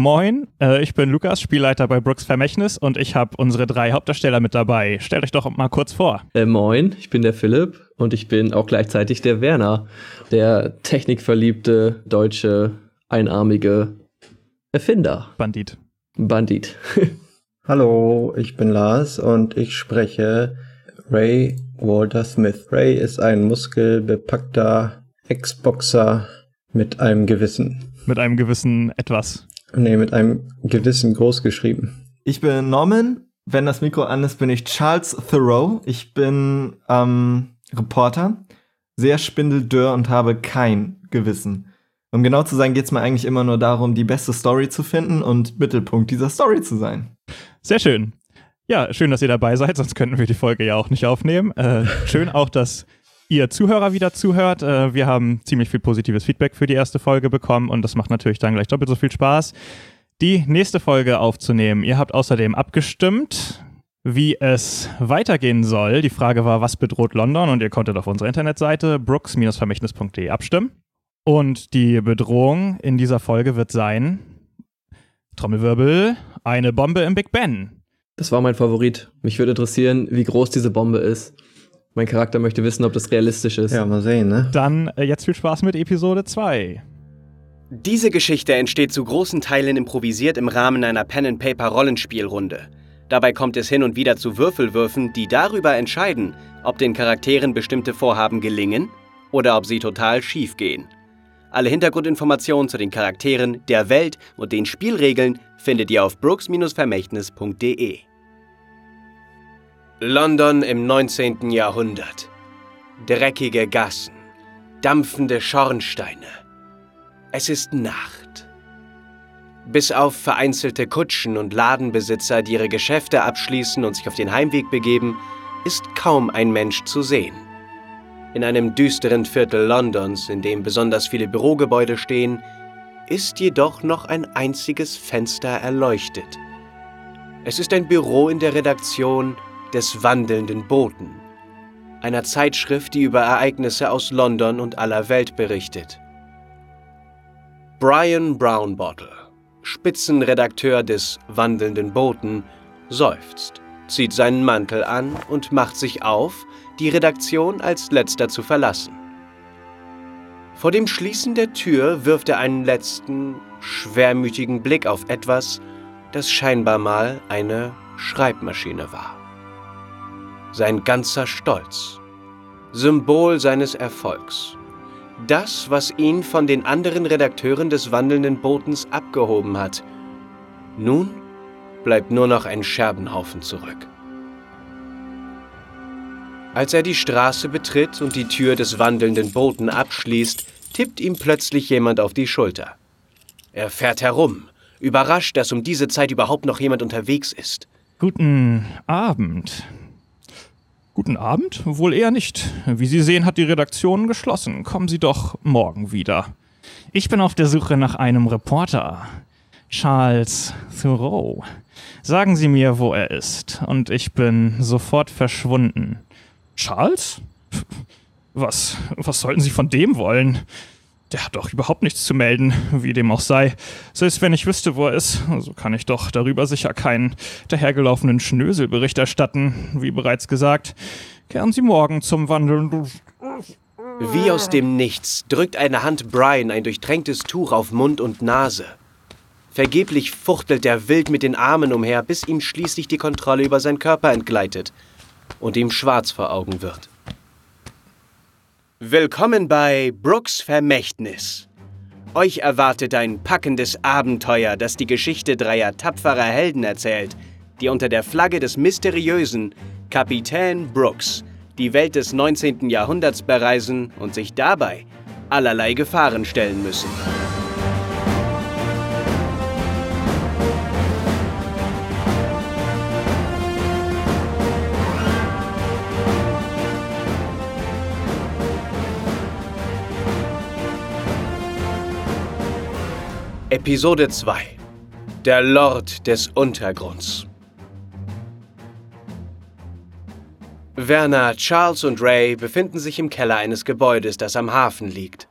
Moin, äh, ich bin Lukas, Spielleiter bei Brooks Vermächtnis und ich habe unsere drei Hauptdarsteller mit dabei. Stellt euch doch mal kurz vor. Äh, moin, ich bin der Philipp und ich bin auch gleichzeitig der Werner, der technikverliebte deutsche einarmige Erfinder. Bandit. Bandit. Hallo, ich bin Lars und ich spreche Ray Walter Smith. Ray ist ein muskelbepackter Ex-Boxer mit einem Gewissen. Mit einem gewissen etwas. Nee, mit einem Gewissen groß geschrieben. Ich bin Norman. Wenn das Mikro an ist, bin ich Charles Thoreau. Ich bin ähm, Reporter, sehr spindeldürr und habe kein Gewissen. Um genau zu sein, geht es mir eigentlich immer nur darum, die beste Story zu finden und Mittelpunkt dieser Story zu sein. Sehr schön. Ja, schön, dass ihr dabei seid, sonst könnten wir die Folge ja auch nicht aufnehmen. Äh, schön auch, dass ihr Zuhörer wieder zuhört. Äh, wir haben ziemlich viel positives Feedback für die erste Folge bekommen und das macht natürlich dann gleich doppelt so viel Spaß, die nächste Folge aufzunehmen. Ihr habt außerdem abgestimmt, wie es weitergehen soll. Die Frage war, was bedroht London? Und ihr konntet auf unserer Internetseite brooks-vermächtnis.de abstimmen. Und die Bedrohung in dieser Folge wird sein, Trommelwirbel, eine Bombe im Big Ben. Das war mein Favorit. Mich würde interessieren, wie groß diese Bombe ist. Mein Charakter möchte wissen, ob das realistisch ist. Ja, mal sehen, ne? Dann äh, jetzt viel Spaß mit Episode 2. Diese Geschichte entsteht zu großen Teilen improvisiert im Rahmen einer Pen-and-Paper-Rollenspielrunde. Dabei kommt es hin und wieder zu Würfelwürfen, die darüber entscheiden, ob den Charakteren bestimmte Vorhaben gelingen oder ob sie total schief gehen. Alle Hintergrundinformationen zu den Charakteren, der Welt und den Spielregeln findet ihr auf brooks-vermächtnis.de. London im 19. Jahrhundert. Dreckige Gassen, dampfende Schornsteine. Es ist Nacht. Bis auf vereinzelte Kutschen und Ladenbesitzer, die ihre Geschäfte abschließen und sich auf den Heimweg begeben, ist kaum ein Mensch zu sehen. In einem düsteren Viertel Londons, in dem besonders viele Bürogebäude stehen, ist jedoch noch ein einziges Fenster erleuchtet. Es ist ein Büro in der Redaktion des wandelnden Boten, einer Zeitschrift, die über Ereignisse aus London und aller Welt berichtet. Brian Brownbottle, Spitzenredakteur des wandelnden Boten, seufzt, zieht seinen Mantel an und macht sich auf, die Redaktion als letzter zu verlassen. Vor dem Schließen der Tür wirft er einen letzten, schwermütigen Blick auf etwas, das scheinbar mal eine Schreibmaschine war sein ganzer Stolz, Symbol seines Erfolgs. Das, was ihn von den anderen Redakteuren des wandelnden Botens abgehoben hat. Nun bleibt nur noch ein Scherbenhaufen zurück. Als er die Straße betritt und die Tür des wandelnden Boten abschließt, tippt ihm plötzlich jemand auf die Schulter. Er fährt herum, überrascht, dass um diese Zeit überhaupt noch jemand unterwegs ist. Guten Abend. Guten Abend? Wohl eher nicht. Wie Sie sehen, hat die Redaktion geschlossen. Kommen Sie doch morgen wieder. Ich bin auf der Suche nach einem Reporter. Charles Thoreau. Sagen Sie mir, wo er ist. Und ich bin sofort verschwunden. Charles? Was, was sollten Sie von dem wollen? Der hat doch überhaupt nichts zu melden, wie dem auch sei. Selbst wenn ich wüsste, wo er ist, so kann ich doch darüber sicher keinen dahergelaufenen Schnöselbericht erstatten. Wie bereits gesagt, kehren Sie morgen zum Wandeln. Wie aus dem Nichts drückt eine Hand Brian ein durchtränktes Tuch auf Mund und Nase. Vergeblich fuchtelt er wild mit den Armen umher, bis ihm schließlich die Kontrolle über seinen Körper entgleitet und ihm schwarz vor Augen wird. Willkommen bei Brooks Vermächtnis. Euch erwartet ein packendes Abenteuer, das die Geschichte dreier tapferer Helden erzählt, die unter der Flagge des mysteriösen Kapitän Brooks die Welt des 19. Jahrhunderts bereisen und sich dabei allerlei Gefahren stellen müssen. Episode 2 Der Lord des Untergrunds Werner, Charles und Ray befinden sich im Keller eines Gebäudes, das am Hafen liegt.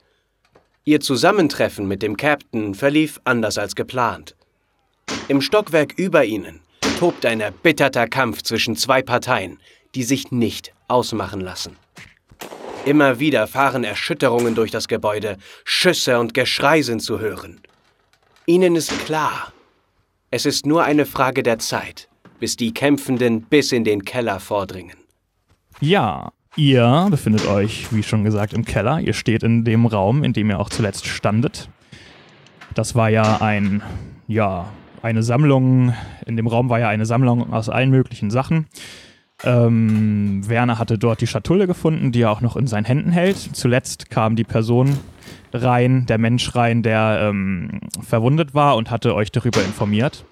Ihr Zusammentreffen mit dem Captain verlief anders als geplant. Im Stockwerk über ihnen tobt ein erbitterter Kampf zwischen zwei Parteien, die sich nicht ausmachen lassen. Immer wieder fahren Erschütterungen durch das Gebäude, Schüsse und Geschrei sind zu hören. Ihnen ist klar, es ist nur eine Frage der Zeit, bis die Kämpfenden bis in den Keller vordringen. Ja, ihr befindet euch, wie schon gesagt, im Keller. Ihr steht in dem Raum, in dem ihr auch zuletzt standet. Das war ja ein, ja, eine Sammlung, in dem Raum war ja eine Sammlung aus allen möglichen Sachen. Ähm, Werner hatte dort die Schatulle gefunden, die er auch noch in seinen Händen hält. Zuletzt kam die Person rein, der Mensch rein, der ähm, verwundet war und hatte euch darüber informiert,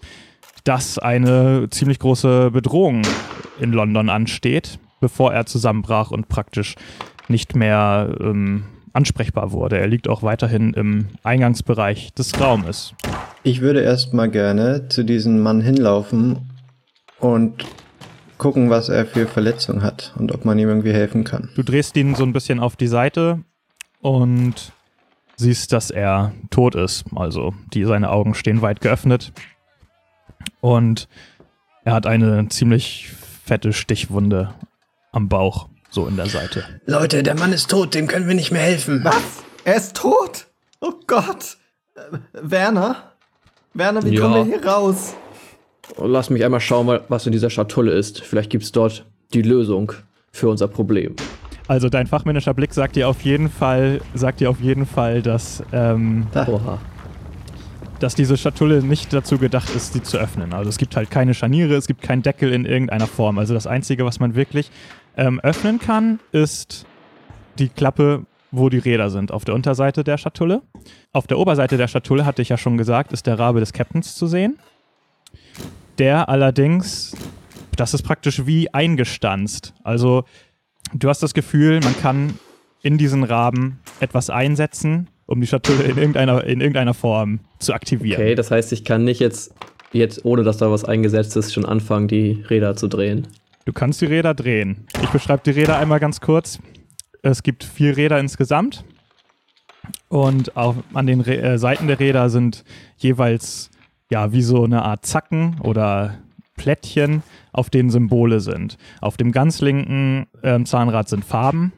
dass eine ziemlich große Bedrohung in London ansteht, bevor er zusammenbrach und praktisch nicht mehr ähm, ansprechbar wurde. Er liegt auch weiterhin im Eingangsbereich des Raumes. Ich würde erstmal gerne zu diesem Mann hinlaufen und gucken, was er für Verletzungen hat und ob man ihm irgendwie helfen kann. Du drehst ihn so ein bisschen auf die Seite und siehst, dass er tot ist. Also die, seine Augen stehen weit geöffnet. Und er hat eine ziemlich fette Stichwunde am Bauch, so in der Seite. Leute, der Mann ist tot, dem können wir nicht mehr helfen. Was? Er ist tot? Oh Gott. Äh, Werner? Werner, wie Ja. kommen wir hier raus? Lass mich einmal schauen, was in dieser Schatulle ist. Vielleicht gibt es dort die Lösung für unser Problem. Also dein fachmännischer Blick sagt dir auf jeden Fall, sagt dir auf jeden Fall, dass, ähm, Oha. dass diese Schatulle nicht dazu gedacht ist, sie zu öffnen. Also es gibt halt keine Scharniere, es gibt keinen Deckel in irgendeiner Form. Also das Einzige, was man wirklich ähm, öffnen kann, ist die Klappe, wo die Räder sind, auf der Unterseite der Schatulle. Auf der Oberseite der Schatulle, hatte ich ja schon gesagt, ist der Rabe des Captains zu sehen. Der allerdings, das ist praktisch wie eingestanzt. Also du hast das Gefühl, man kann in diesen Raben etwas einsetzen, um die Schatulle in irgendeiner, in irgendeiner Form zu aktivieren. Okay, das heißt, ich kann nicht jetzt, jetzt, ohne dass da was eingesetzt ist, schon anfangen, die Räder zu drehen. Du kannst die Räder drehen. Ich beschreibe die Räder einmal ganz kurz. Es gibt vier Räder insgesamt. Und auch an den Rä äh, Seiten der Räder sind jeweils ja wie so eine Art Zacken oder Plättchen, auf denen Symbole sind. Auf dem ganz linken ähm, Zahnrad sind Farben.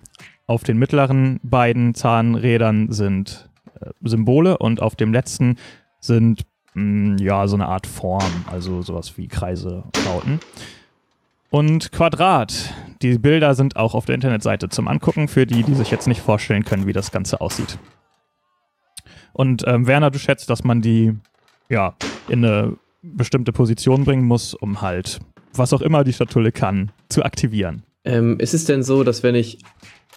Auf den mittleren beiden Zahnrädern sind äh, Symbole und auf dem letzten sind mh, ja so eine Art Form, also sowas wie Kreise, Rauten und Quadrat. Die Bilder sind auch auf der Internetseite zum Angucken für die, die sich jetzt nicht vorstellen können, wie das Ganze aussieht. Und ähm, Werner, du schätzt, dass man die ja in eine bestimmte Position bringen muss, um halt was auch immer die Schatulle kann, zu aktivieren. Ähm, ist es denn so, dass wenn ich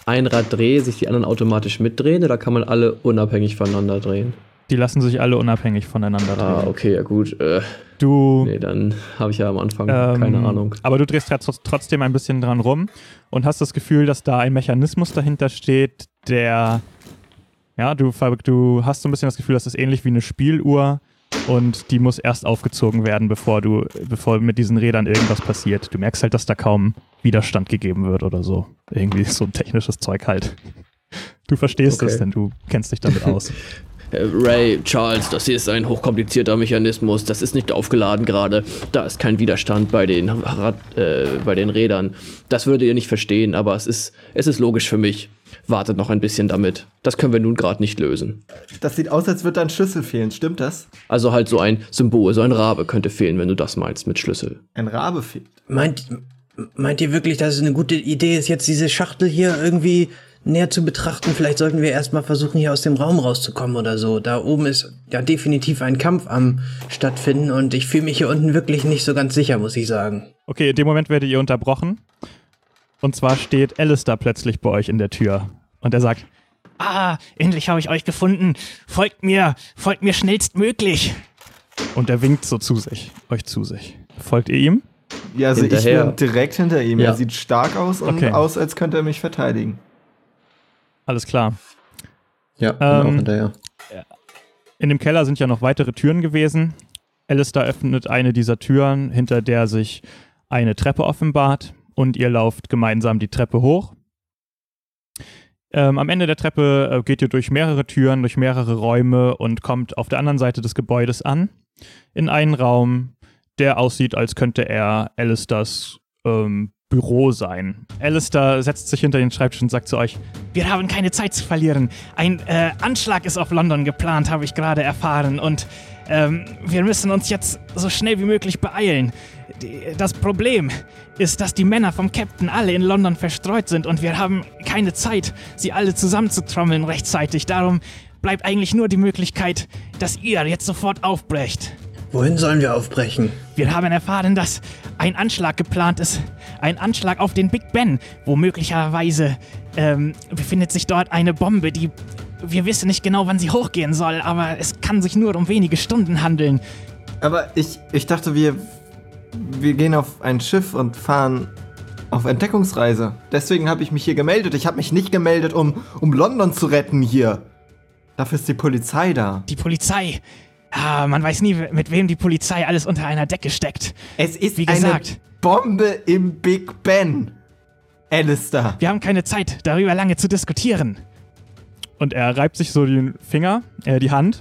ein Rad drehe, sich die anderen automatisch mitdrehen oder kann man alle unabhängig voneinander drehen? Die lassen sich alle unabhängig voneinander drehen. Ah, okay, ja gut. Äh, Du nee, dann habe ich ja am Anfang Ähm, keine Ahnung. Aber du drehst trotz- trotzdem ein bisschen dran rum und hast das Gefühl, dass da ein Mechanismus dahinter steht, der, ja, du, du hast so ein bisschen das Gefühl, das ist ähnlich wie eine Spieluhr und die muss erst aufgezogen werden, bevor du, bevor mit diesen Rädern irgendwas passiert. Du merkst halt, dass da kaum Widerstand gegeben wird oder so. Irgendwie so ein technisches Zeug halt. Du verstehst Okay. es, denn du kennst dich damit aus. Äh, Ray, Charles, das hier ist ein hochkomplizierter Mechanismus. Das ist nicht aufgeladen gerade. Da ist kein Widerstand bei den, Rad, äh, bei den Rädern. Das würdet ihr nicht verstehen, aber es ist, es ist logisch für mich. Wartet noch ein bisschen damit. Das können wir nun gerade nicht lösen. Das sieht aus, als würde ein Schlüssel fehlen. Stimmt das? Also halt so ein Symbol, so ein Rabe könnte fehlen, wenn du das meinst mit Schlüssel. Ein Rabe fehlt. Meint, meint ihr wirklich, dass es eine gute Idee ist, jetzt diese Schachtel hier irgendwie näher zu betrachten? Vielleicht sollten wir erstmal versuchen, hier aus dem Raum rauszukommen oder so. Da oben ist ja definitiv ein Kampf am stattfinden und ich fühle mich hier unten wirklich nicht so ganz sicher, muss ich sagen. Okay, in dem Moment werdet ihr unterbrochen. Und zwar steht Alistair plötzlich bei euch in der Tür. Und er sagt, Ah, endlich habe ich euch gefunden. Folgt mir, folgt mir schnellstmöglich. Und er winkt so zu sich, euch zu sich. Folgt ihr ihm? Ja, also Hinterher. ich bin direkt hinter ihm. Ja. Er sieht stark aus und Okay. aus, als könnte er mich verteidigen. Alles klar. Ja, Ähm, auch hinterher. In dem Keller sind ja noch weitere Türen gewesen. Alistair öffnet eine dieser Türen, hinter der sich eine Treppe offenbart und ihr lauft gemeinsam die Treppe hoch. Ähm, am Ende der Treppe äh, geht ihr durch mehrere Türen, durch mehrere Räume und kommt auf der anderen Seite des Gebäudes an. in einen Raum, der aussieht, als könnte er Alisters ähm, Büro sein. Alistair setzt sich hinter den Schreibtisch und sagt zu euch, wir haben keine Zeit zu verlieren. Ein äh, Anschlag ist auf London geplant, habe ich gerade erfahren. Und ähm, wir müssen uns jetzt so schnell wie möglich beeilen. Die, das Problem ist, dass die Männer vom Captain alle in London verstreut sind und wir haben keine Zeit, sie alle zusammenzutrommeln rechtzeitig. Darum bleibt eigentlich nur die Möglichkeit, dass ihr jetzt sofort aufbrecht. Wohin sollen wir aufbrechen? Wir haben erfahren, dass ein Anschlag geplant ist. Ein Anschlag auf den Big Ben, wo möglicherweise ähm, befindet sich dort eine Bombe, die wir wissen nicht genau, wann sie hochgehen soll, aber es kann sich nur um wenige Stunden handeln. Aber ich, ich dachte, wir, wir gehen auf ein Schiff und fahren auf Entdeckungsreise. Deswegen habe ich mich hier gemeldet. Ich habe mich nicht gemeldet, um, um London zu retten hier. Dafür ist die Polizei da. Die Polizei. Ah, man weiß nie, mit wem die Polizei alles unter einer Decke steckt. Es ist Wie eine gesagt. Bombe im Big Ben. Alistair. Wir haben keine Zeit, darüber lange zu diskutieren. Und er reibt sich so den Finger, äh, die Hand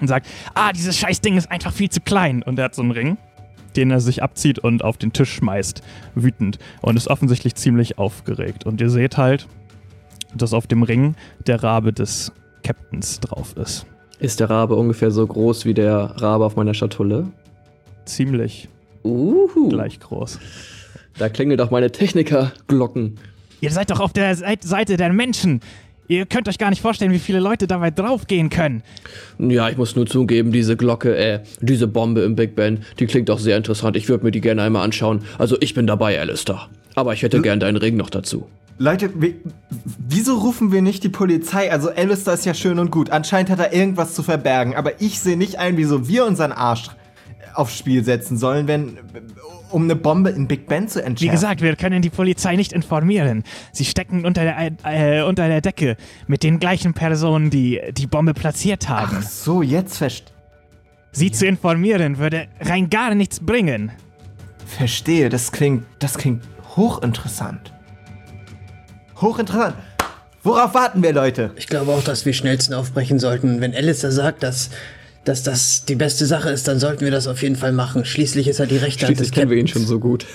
und sagt, ah, dieses scheiß Ding ist einfach viel zu klein. Und er hat so einen Ring, den er sich abzieht und auf den Tisch schmeißt, wütend. Und ist offensichtlich ziemlich aufgeregt. Und ihr seht halt, dass auf dem Ring der Rabe des Captains drauf ist. Ist der Rabe ungefähr so groß wie der Rabe auf meiner Schatulle? Ziemlich Uhu. gleich groß. Da klingelt auch meine Techniker-Glocken. Ihr seid doch auf der Seit- Seite der Menschen. Ihr könnt euch gar nicht vorstellen, wie viele Leute dabei draufgehen können. Ja, ich muss nur zugeben, diese Glocke, äh, diese Bombe im Big Ben, die klingt auch sehr interessant. Ich würde mir die gerne einmal anschauen. Also ich bin dabei, Alistair. Aber ich hätte gern deinen Ring noch dazu. Leute, wie, wieso rufen wir nicht die Polizei? Also Alistair ist ja schön und gut. Anscheinend hat er irgendwas zu verbergen. Aber ich sehe nicht ein, wieso wir unseren Arsch aufs Spiel setzen sollen, wenn um eine Bombe in Big Ben zu Wie entschärfen. gesagt, wir können die Polizei nicht informieren. Sie stecken unter der, äh, unter der Decke mit den gleichen Personen, die die Bombe platziert haben. Ach so, jetzt verst Sie zu informieren würde rein gar nichts bringen. verstehe. Das klingt, das klingt hochinteressant. Hochinteressant. Worauf warten wir, Leute? Ich glaube auch, dass wir schnellsten aufbrechen sollten. Wenn Alistair sagt, dass, dass das die beste Sache ist, dann sollten wir das auf jeden Fall machen. Schließlich ist er die rechte Hand des Schließlich kennen wir ihn schon so gut.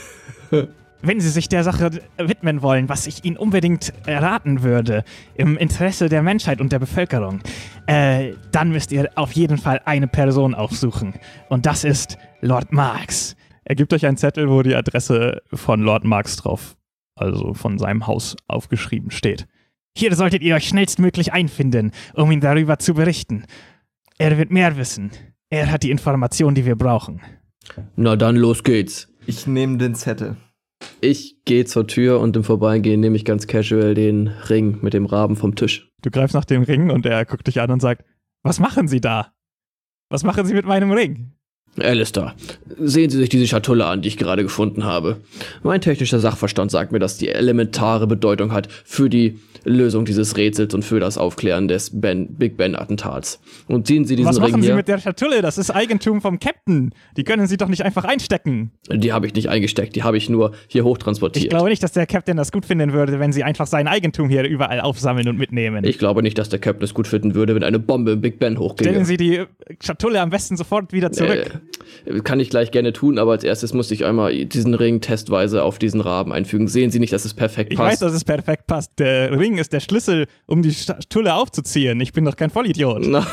Wenn Sie sich der Sache widmen wollen, was ich Ihnen unbedingt raten würde, im Interesse der Menschheit und der Bevölkerung, äh, dann müsst ihr auf jeden Fall eine Person aufsuchen. Und das ist Lord Marx. Er gibt euch einen Zettel, wo die Adresse von Lord Marx drauf, also von seinem Haus, aufgeschrieben steht. Hier solltet ihr euch schnellstmöglich einfinden, um ihn darüber zu berichten. Er wird mehr wissen. Er hat die Information, die wir brauchen. Na dann, los geht's. Ich nehme den Zettel. Ich gehe zur Tür und im Vorbeigehen nehme ich ganz casual den Ring mit dem Raben vom Tisch. Du greifst nach dem Ring und er guckt dich an und sagt, was machen Sie da? Was machen Sie mit meinem Ring? Alistair, sehen Sie sich diese Schatulle an, die ich gerade gefunden habe. Mein technischer Sachverstand sagt mir, dass die elementare Bedeutung hat für die Lösung dieses Rätsels und für das Aufklären des ben, Big Ben-Attentats. Und ziehen Sie diesen was Ring machen Sie hier. mit der Schatulle? Das ist Eigentum vom Captain. Die können Sie doch nicht einfach einstecken. Die habe ich nicht eingesteckt, die habe ich nur hier Ich hochtransportiert. glaube nicht, dass der Captain das gut finden würde, wenn Sie einfach sein Eigentum hier überall aufsammeln und mitnehmen. Ich glaube nicht, dass der Captain es gut finden würde, wenn eine Bombe im Big Ben hochginge. Stellen Sie die Schatulle am besten sofort wieder zurück. Äh, kann ich gleich gerne tun, aber als erstes muss ich einmal diesen Ring testweise auf diesen Raben einfügen. Sehen Sie nicht, dass es perfekt ich weiß, passt? dass es perfekt passt. Der Ring ist der Schlüssel, um die Schatulle aufzuziehen. Ich bin doch kein Vollidiot. Na.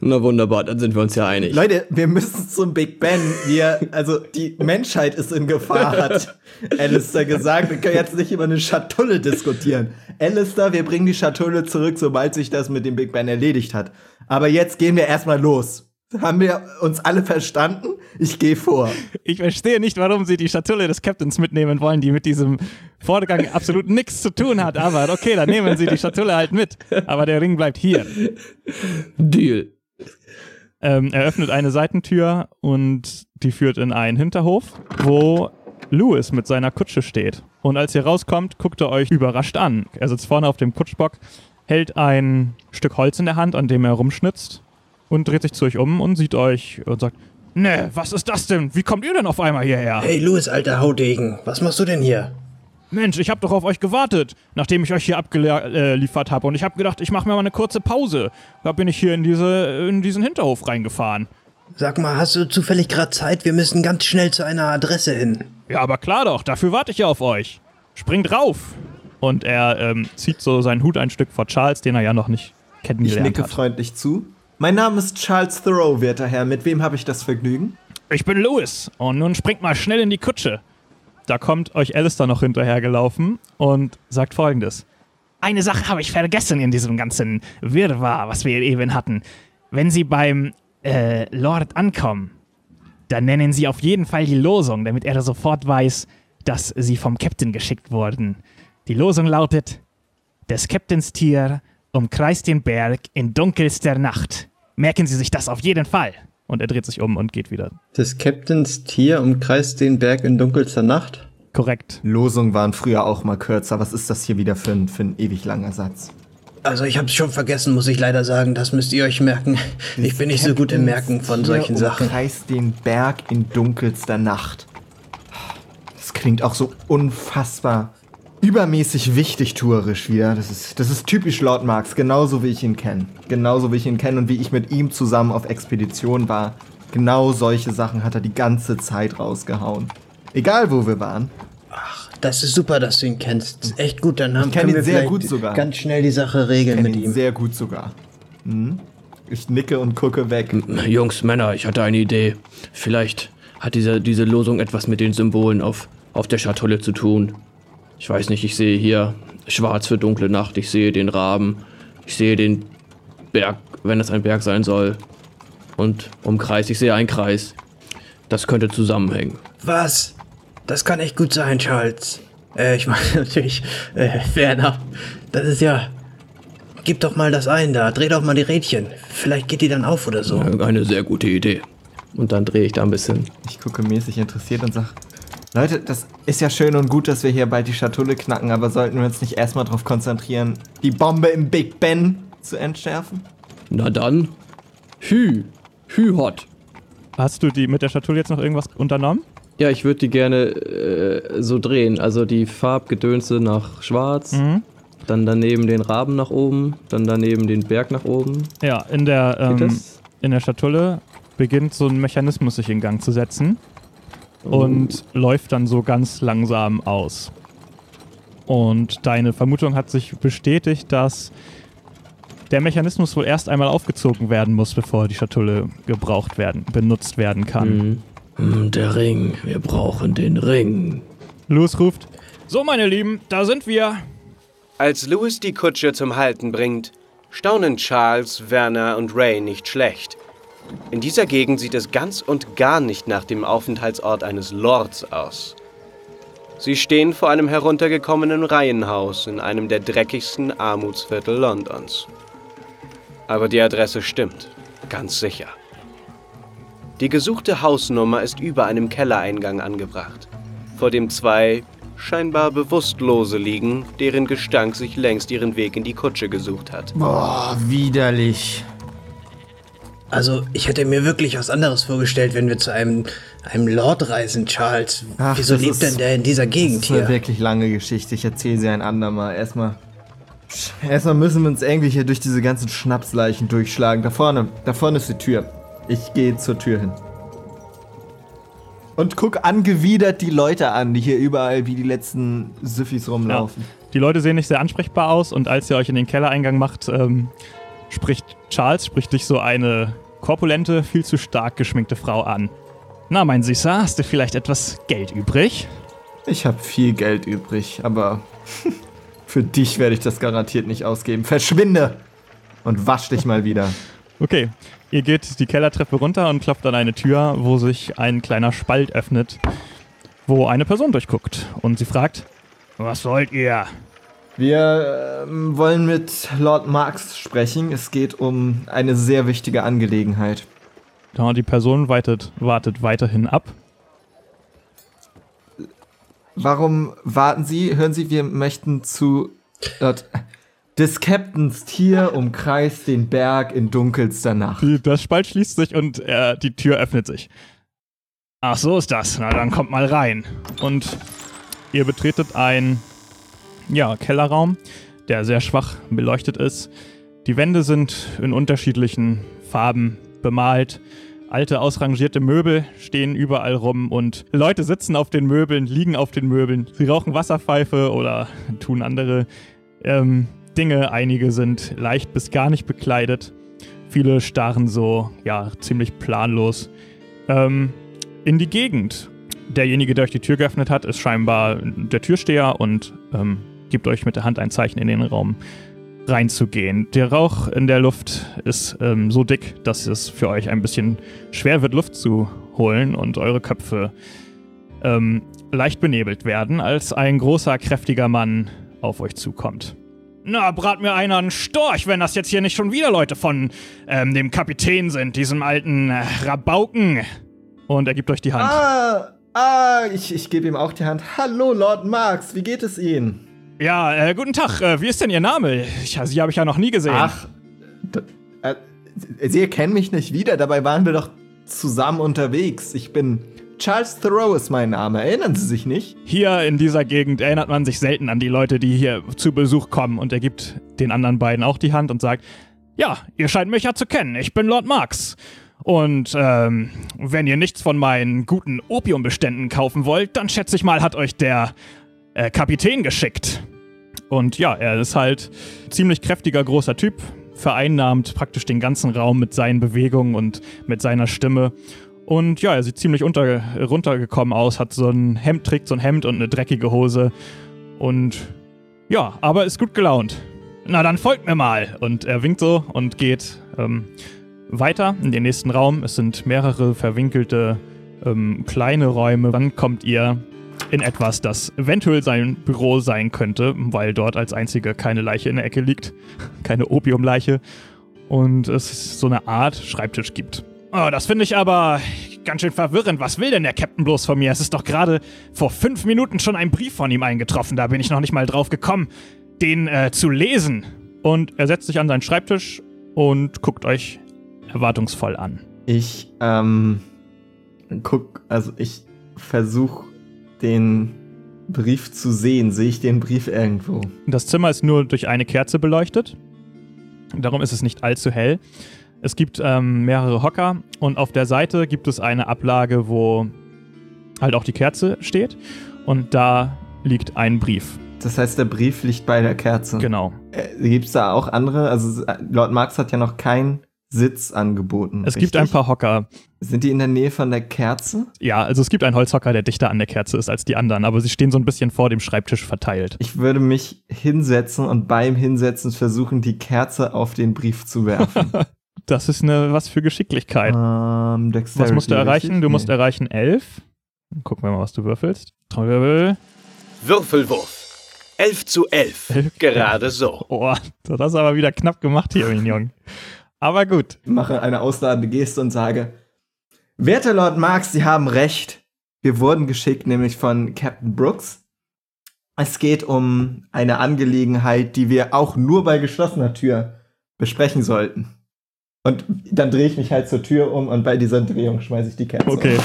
Na wunderbar, dann sind wir uns ja einig. Leute, wir müssen zum Big Ben. Wir, also die Menschheit ist in Gefahr, hat Alistair gesagt. Wir können jetzt nicht über eine Schatulle diskutieren. Alistair, wir bringen die Schatulle zurück, sobald sich das mit dem Big Ben erledigt hat. Aber jetzt gehen wir erstmal los. Haben wir uns alle verstanden? Ich gehe vor. Ich verstehe nicht, warum Sie die Schatulle des Captains mitnehmen wollen, die mit diesem Vorgang absolut nichts zu tun hat. Aber okay, dann nehmen Sie die Schatulle halt mit. Aber der Ring bleibt hier. Deal. Ähm, er öffnet eine Seitentür und die führt in einen Hinterhof, wo Louis mit seiner Kutsche steht. Und als ihr rauskommt, guckt er euch überrascht an. Er sitzt vorne auf dem Kutschbock, hält ein Stück Holz in der Hand, an dem er rumschnitzt und dreht sich zu euch um und sieht euch und sagt, Ne, was ist das denn? Wie kommt ihr denn auf einmal hierher? Hey, Louis, alter Haudegen, was machst du denn hier? Mensch, ich habe doch auf euch gewartet, nachdem ich euch hier abgeliefert habe. Und ich habe gedacht, ich mache mir mal eine kurze Pause. Da bin ich hier in, diese, in diesen Hinterhof reingefahren. Sag mal, hast du zufällig gerade Zeit? Wir müssen ganz schnell zu einer Adresse hin. Ja, aber klar doch, dafür warte ich ja auf euch. Springt rauf! Und er ähm, zieht so seinen Hut ein Stück vor Charles, den er ja noch nicht Ich kennengelernt nicke hat. freundlich zu. Mein Name ist Charles Thoreau, werter Herr. Mit wem habe ich das Vergnügen? Ich bin Louis und nun springt mal schnell in die Kutsche. Da kommt euch Alistair noch hinterhergelaufen und sagt folgendes. Eine Sache habe ich vergessen in diesem ganzen Wirrwarr, was wir eben hatten. Wenn Sie beim äh, Lord ankommen, dann nennen Sie auf jeden Fall die Losung, damit er sofort weiß, dass Sie vom Captain geschickt wurden. Die Losung lautet: Des Captains Tier umkreist den Berg in dunkelster Nacht. Merken Sie sich das auf jeden Fall. Und er dreht sich um und geht wieder. Des Captains Tier umkreist den Berg in dunkelster Nacht. Korrekt. Losungen waren früher auch mal kürzer. Was ist das hier wieder für ein, für ein ewig langer Satz? Also ich hab's schon vergessen, muss ich leider sagen. Das müsst ihr euch merken. Ich bin nicht so gut im Merken von solchen Sachen. Umkreist den Berg in dunkelster Nacht. Das klingt auch so unfassbar übermäßig wichtig tourisch wieder. Das ist, das ist typisch Lord Marx, genauso wie ich ihn kenne. Genauso wie ich ihn kenne und wie ich mit ihm zusammen auf Expedition war. Genau solche Sachen hat er die ganze Zeit rausgehauen. Egal wo wir waren. Das ist super, dass du ihn kennst. Das ist echt gut, dann haben kenn können ihn wir sehr gut sogar. ganz schnell die Sache regeln mit ihn ihm. sehr gut sogar. Hm? Ich nicke und gucke weg. Jungs, Männer, ich hatte eine Idee. Vielleicht hat diese, diese Losung etwas mit den Symbolen auf, auf der Schatulle zu tun. Ich weiß nicht, ich sehe hier schwarz für dunkle Nacht, ich sehe den Raben, ich sehe den Berg, wenn es ein Berg sein soll. Und Umkreis, ich sehe einen Kreis. Das könnte zusammenhängen. Was? Das kann echt gut sein, Charles. Äh, ich meine natürlich, äh, Werner. Das ist ja. Gib doch mal das ein da, dreh doch mal die Rädchen. Vielleicht geht die dann auf oder so. Eine sehr gute Idee. Und dann drehe ich da ein bisschen. Ich gucke mäßig interessiert und sag, Leute, das ist ja schön und gut, dass wir hier bald die Schatulle knacken, aber sollten wir uns nicht erstmal darauf konzentrieren, die Bombe im Big Ben zu entschärfen? Na dann. Hü. Hü hot. Hast du die mit der Schatulle jetzt noch irgendwas unternommen? Ja, ich würde die gerne äh, so drehen. Also die Farbgedönse nach schwarz, dann daneben den Raben nach oben, dann daneben den Berg nach oben. Ja, in der, ähm, in der Schatulle beginnt so ein Mechanismus sich in Gang zu setzen und läuft dann so ganz langsam aus. Und deine Vermutung hat sich bestätigt, dass der Mechanismus wohl erst einmal aufgezogen werden muss, bevor die Schatulle gebraucht werden, benutzt werden kann. Mhm. Hm, Der Ring. Wir brauchen den Ring. Louis ruft: So, meine Lieben, da sind wir. Als Louis die Kutsche zum Halten bringt, staunen Charles, Werner und Ray nicht schlecht. In dieser Gegend sieht es ganz und gar nicht nach dem Aufenthaltsort eines Lords aus. Sie stehen vor einem heruntergekommenen Reihenhaus in einem der dreckigsten Armutsviertel Londons. Aber die Adresse stimmt, ganz sicher. Die gesuchte Hausnummer ist über einem Kellereingang angebracht, vor dem zwei scheinbar Bewusstlose liegen, deren Gestank sich längst ihren Weg in die Kutsche gesucht hat. Boah, widerlich. Also, ich hätte mir wirklich was anderes vorgestellt, wenn wir zu einem, einem Lord reisen, Charles. Ach, Wieso lebt ist- denn der in dieser Gegend Das ist eine hier? wirklich lange Geschichte. Ich erzähle sie ein andermal. Erstmal. Erstmal müssen wir uns irgendwie hier durch diese ganzen Schnapsleichen durchschlagen. Da vorne, da vorne ist die Tür. Ich gehe zur Tür hin. Und guck angewidert die Leute an, die hier überall wie die letzten Süffis rumlaufen. Die Leute sehen nicht sehr ansprechbar aus und als ihr euch in den Kellereingang macht, ähm, spricht Charles, spricht dich so eine korpulente, viel zu stark geschminkte Frau an. Na, mein Süßer, hast du vielleicht etwas Geld übrig? Ich habe viel Geld übrig, aber für dich werde ich das garantiert nicht ausgeben. Verschwinde! Und wasch dich mal wieder. Okay, ihr geht die Kellertreppe runter und klopft an eine Tür, wo sich ein kleiner Spalt öffnet, wo eine Person durchguckt. Und sie fragt, was wollt ihr? Wir ähm, wollen mit Lord Marx sprechen. Es geht um eine sehr wichtige Angelegenheit. Ja, die Person weitet, wartet weiterhin ab. Warum warten Sie? Hören Sie, wir möchten zu Lord des Captains Tier umkreist den Berg in dunkelster Nacht. Das Spalt schließt sich und äh, die Tür öffnet sich. Ach, so ist das. Na, dann kommt mal rein. Und Ihr betretet ein ja, Kellerraum, der sehr schwach beleuchtet ist. Die Wände sind in unterschiedlichen Farben bemalt. Alte, ausrangierte Möbel stehen überall rum und Leute sitzen auf den Möbeln, liegen auf den Möbeln. Sie rauchen Wasserpfeife oder tun andere ähm, Dinge. Einige sind leicht bis gar nicht bekleidet. Viele starren so, ja, ziemlich planlos ähm, in die Gegend. Derjenige, der euch die Tür geöffnet hat, ist scheinbar der Türsteher und ähm, gibt euch mit der Hand ein Zeichen in den Raum reinzugehen. Der Rauch in der Luft ist ähm, so dick, dass es für euch ein bisschen schwer wird, Luft zu holen und eure Köpfe ähm, leicht benebelt werden, als ein großer, kräftiger Mann auf euch zukommt. Na, brat mir einer einen Storch, wenn das jetzt hier nicht schon wieder Leute von ähm, dem Kapitän sind, diesem alten äh, Rabauken. Und er gibt euch die Hand. Ah, ah, ich, ich gebe ihm auch die Hand. Hallo, Lord Marx, wie geht es Ihnen? Ja, äh, guten Tag. Äh, wie ist denn Ihr Name? Ich, Sie habe ich ja noch nie gesehen. Ach, äh, Sie erkennen mich nicht wieder, dabei waren wir doch zusammen unterwegs. Ich bin Charles Thoreau ist mein Name, erinnern Sie sich nicht? Hier in dieser Gegend erinnert man sich selten an die Leute, die hier zu Besuch kommen. Und er gibt den anderen beiden auch die Hand und sagt, ja, ihr scheint mich ja zu kennen. Ich bin Lord Marx. Und ähm, wenn ihr nichts von meinen guten Opiumbeständen kaufen wollt, dann schätze ich mal, hat euch der äh, Kapitän geschickt. Und ja, er ist halt ziemlich kräftiger, großer Typ, vereinnahmt praktisch den ganzen Raum mit seinen Bewegungen und mit seiner Stimme. Und ja, er sieht ziemlich unter, runtergekommen aus, hat so ein Hemd, trägt so ein Hemd und eine dreckige Hose. Und ja, aber ist gut gelaunt. Na, dann folgt mir mal. Und er winkt so und geht ähm, weiter in den nächsten Raum. Es sind mehrere verwinkelte ähm, kleine Räume. Dann kommt ihr in etwas, das eventuell sein Büro sein könnte, weil dort als einzige keine Leiche in der Ecke liegt. keine Opiumleiche. Und es so eine Art Schreibtisch gibt. Oh, das finde ich aber ganz schön verwirrend. Was will denn der Captain bloß von mir? Es ist doch gerade vor fünf Minuten schon ein Brief von ihm eingetroffen. Da bin ich noch nicht mal drauf gekommen, den äh, zu lesen. Und er setzt sich an seinen Schreibtisch und guckt euch erwartungsvoll an. Ich, ähm, guck, also ich versuche den Brief zu sehen. Sehe ich den Brief irgendwo? Das Zimmer ist nur durch eine Kerze beleuchtet. Darum ist es nicht allzu hell. Es gibt ähm, mehrere Hocker und auf der Seite gibt es eine Ablage, wo halt auch die Kerze steht. Und da liegt ein Brief. Das heißt, der Brief liegt bei der Kerze. Genau. Äh, Gibt es da auch andere? Also äh, Lord Marx hat ja noch keinen Sitz angeboten. Es gibt ein richtig? paar Hocker. Sind die in der Nähe von der Kerze? Ja, also es gibt einen Holzhocker, der dichter an der Kerze ist als die anderen, aber sie stehen so ein bisschen vor dem Schreibtisch verteilt. Ich würde mich hinsetzen und beim Hinsetzen versuchen, die Kerze auf den Brief zu werfen. Das ist eine was für Geschicklichkeit. ähm, was musst du erreichen? Du musst erreichen 11. Gucken wir mal, was du würfelst. Trommelwirbel. Würfelwurf. 11 zu 11. Elf, Gerade so. Oh, das hast du aber wieder knapp gemacht hier, Mignon. Aber gut. mache eine ausladende Geste und sage: Werter Lord Marx, Sie haben recht. Wir wurden geschickt, nämlich von Captain Brooks. Es geht um eine Angelegenheit, die wir auch nur bei geschlossener Tür besprechen sollten. Und dann drehe ich mich halt zur Tür um und bei dieser Drehung schmeiße ich die Kerze. Okay.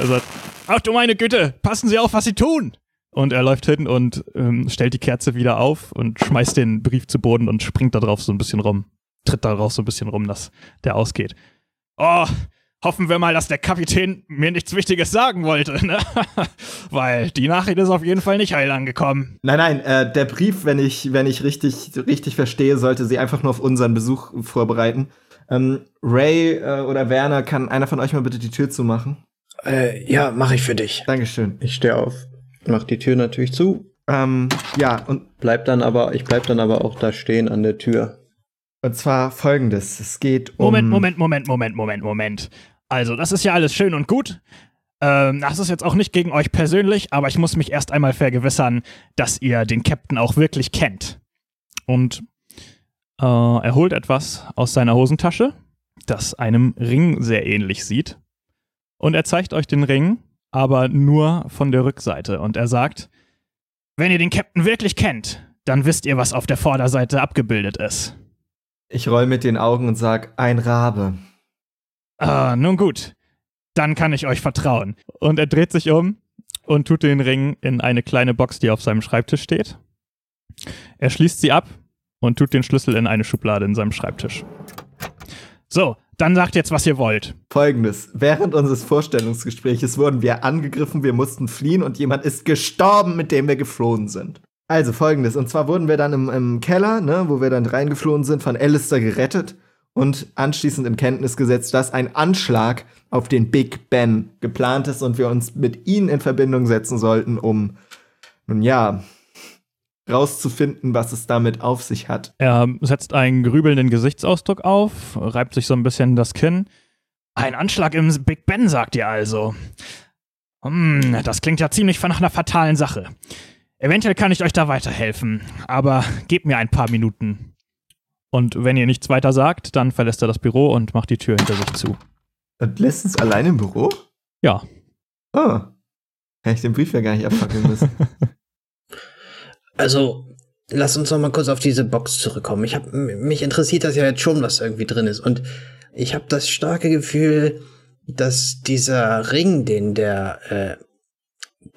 Er sagt, ach du meine Güte, passen Sie auf, was Sie tun. Und er läuft hin und ähm, stellt die Kerze wieder auf und schmeißt den Brief zu Boden und springt da drauf so ein bisschen rum. Tritt darauf so ein bisschen rum, dass der ausgeht. Oh, hoffen wir mal, dass der Kapitän mir nichts Wichtiges sagen wollte, ne? Weil die Nachricht ist auf jeden Fall nicht heil angekommen. Nein, nein, äh, der Brief, wenn ich, wenn ich richtig, richtig verstehe, sollte sie einfach nur auf unseren Besuch vorbereiten. Ähm, Ray äh, oder Werner, kann einer von euch mal bitte die Tür zumachen? Äh, ja, mache ich für dich. Dankeschön. Ich stehe auf, mach die Tür natürlich zu, Ähm, ja, und, bleib dann aber, ich bleib dann aber auch da stehen an der Tür. Und zwar folgendes. Es geht um. Moment, Moment, Moment, Moment, Moment, Moment. Also, das ist ja alles schön und gut. Ähm, das ist jetzt auch nicht gegen euch persönlich, aber ich muss mich erst einmal vergewissern, dass ihr den Captain auch wirklich kennt. Und äh, er holt etwas aus seiner Hosentasche, das einem Ring sehr ähnlich sieht. Und er zeigt euch den Ring, aber nur von der Rückseite. Und er sagt, wenn ihr den Captain wirklich kennt, dann wisst ihr, was auf der Vorderseite abgebildet ist. Ich roll mit den Augen und sag, ein Rabe. Ah, nun gut. Dann kann ich euch vertrauen. Und er dreht sich um und tut den Ring in eine kleine Box, die auf seinem Schreibtisch steht. Er schließt sie ab und tut den Schlüssel in eine Schublade in seinem Schreibtisch. So, dann sagt jetzt, was ihr wollt. Folgendes. Während unseres Vorstellungsgespräches wurden wir angegriffen, wir mussten fliehen und jemand ist gestorben, mit dem wir geflohen sind. Also folgendes. Und zwar wurden wir dann im, im Keller, ne, wo wir dann reingeflohen sind, von Alistair gerettet und anschließend in Kenntnis gesetzt, dass ein Anschlag auf den Big Ben geplant ist und wir uns mit ihnen in Verbindung setzen sollten, um, nun ja, rauszufinden, was es damit auf sich hat. Er setzt einen grübelnden Gesichtsausdruck auf, reibt sich so ein bisschen das Kinn. Ein Anschlag im Big Ben, sagt ihr also. Hm, das klingt ja ziemlich nach einer fatalen Sache. Eventuell kann ich euch da weiterhelfen, aber gebt mir ein paar Minuten. Und wenn ihr nichts weiter sagt, dann verlässt er das Büro und macht die Tür hinter sich zu. Und lässt uns allein im Büro? Ja. Oh. Hätte ich den Brief ja gar nicht abfackeln müssen. Also, lass uns noch mal kurz auf diese Box zurückkommen. Ich hab, mich interessiert das ja jetzt schon, was irgendwie drin ist. Und ich habe das starke Gefühl, dass dieser Ring, den der, äh,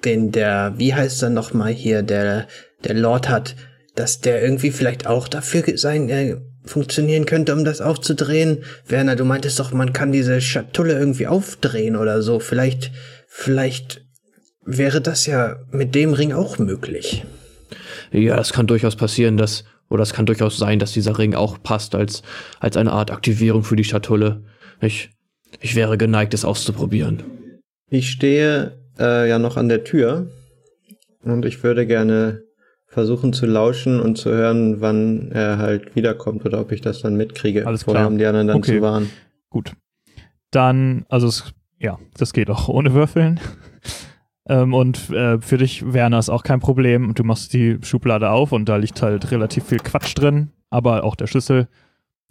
den der, wie heißt er noch mal hier, der, der Lord hat, dass der irgendwie vielleicht auch dafür sein, äh, funktionieren könnte, um das aufzudrehen. Werner, du meintest doch, man kann diese Schatulle irgendwie aufdrehen oder so. Vielleicht, vielleicht wäre das ja mit dem Ring auch möglich. Ja, es kann durchaus passieren, dass, oder es kann durchaus sein, dass dieser Ring auch passt als, als eine Art Aktivierung für die Schatulle. Ich, ich wäre geneigt, es auszuprobieren. Ich stehe äh, ja noch an der Tür und ich würde gerne versuchen zu lauschen und zu hören, wann er halt wiederkommt oder ob ich das dann mitkriege. Alles Vorher klar. haben die anderen dann Okay. zu warnen. Gut. Dann, also es, ja, das geht auch ohne Würfeln. ähm, und äh, für dich, Werner, ist auch kein Problem. Du machst die Schublade auf und da liegt halt relativ viel Quatsch drin, aber auch der Schlüssel,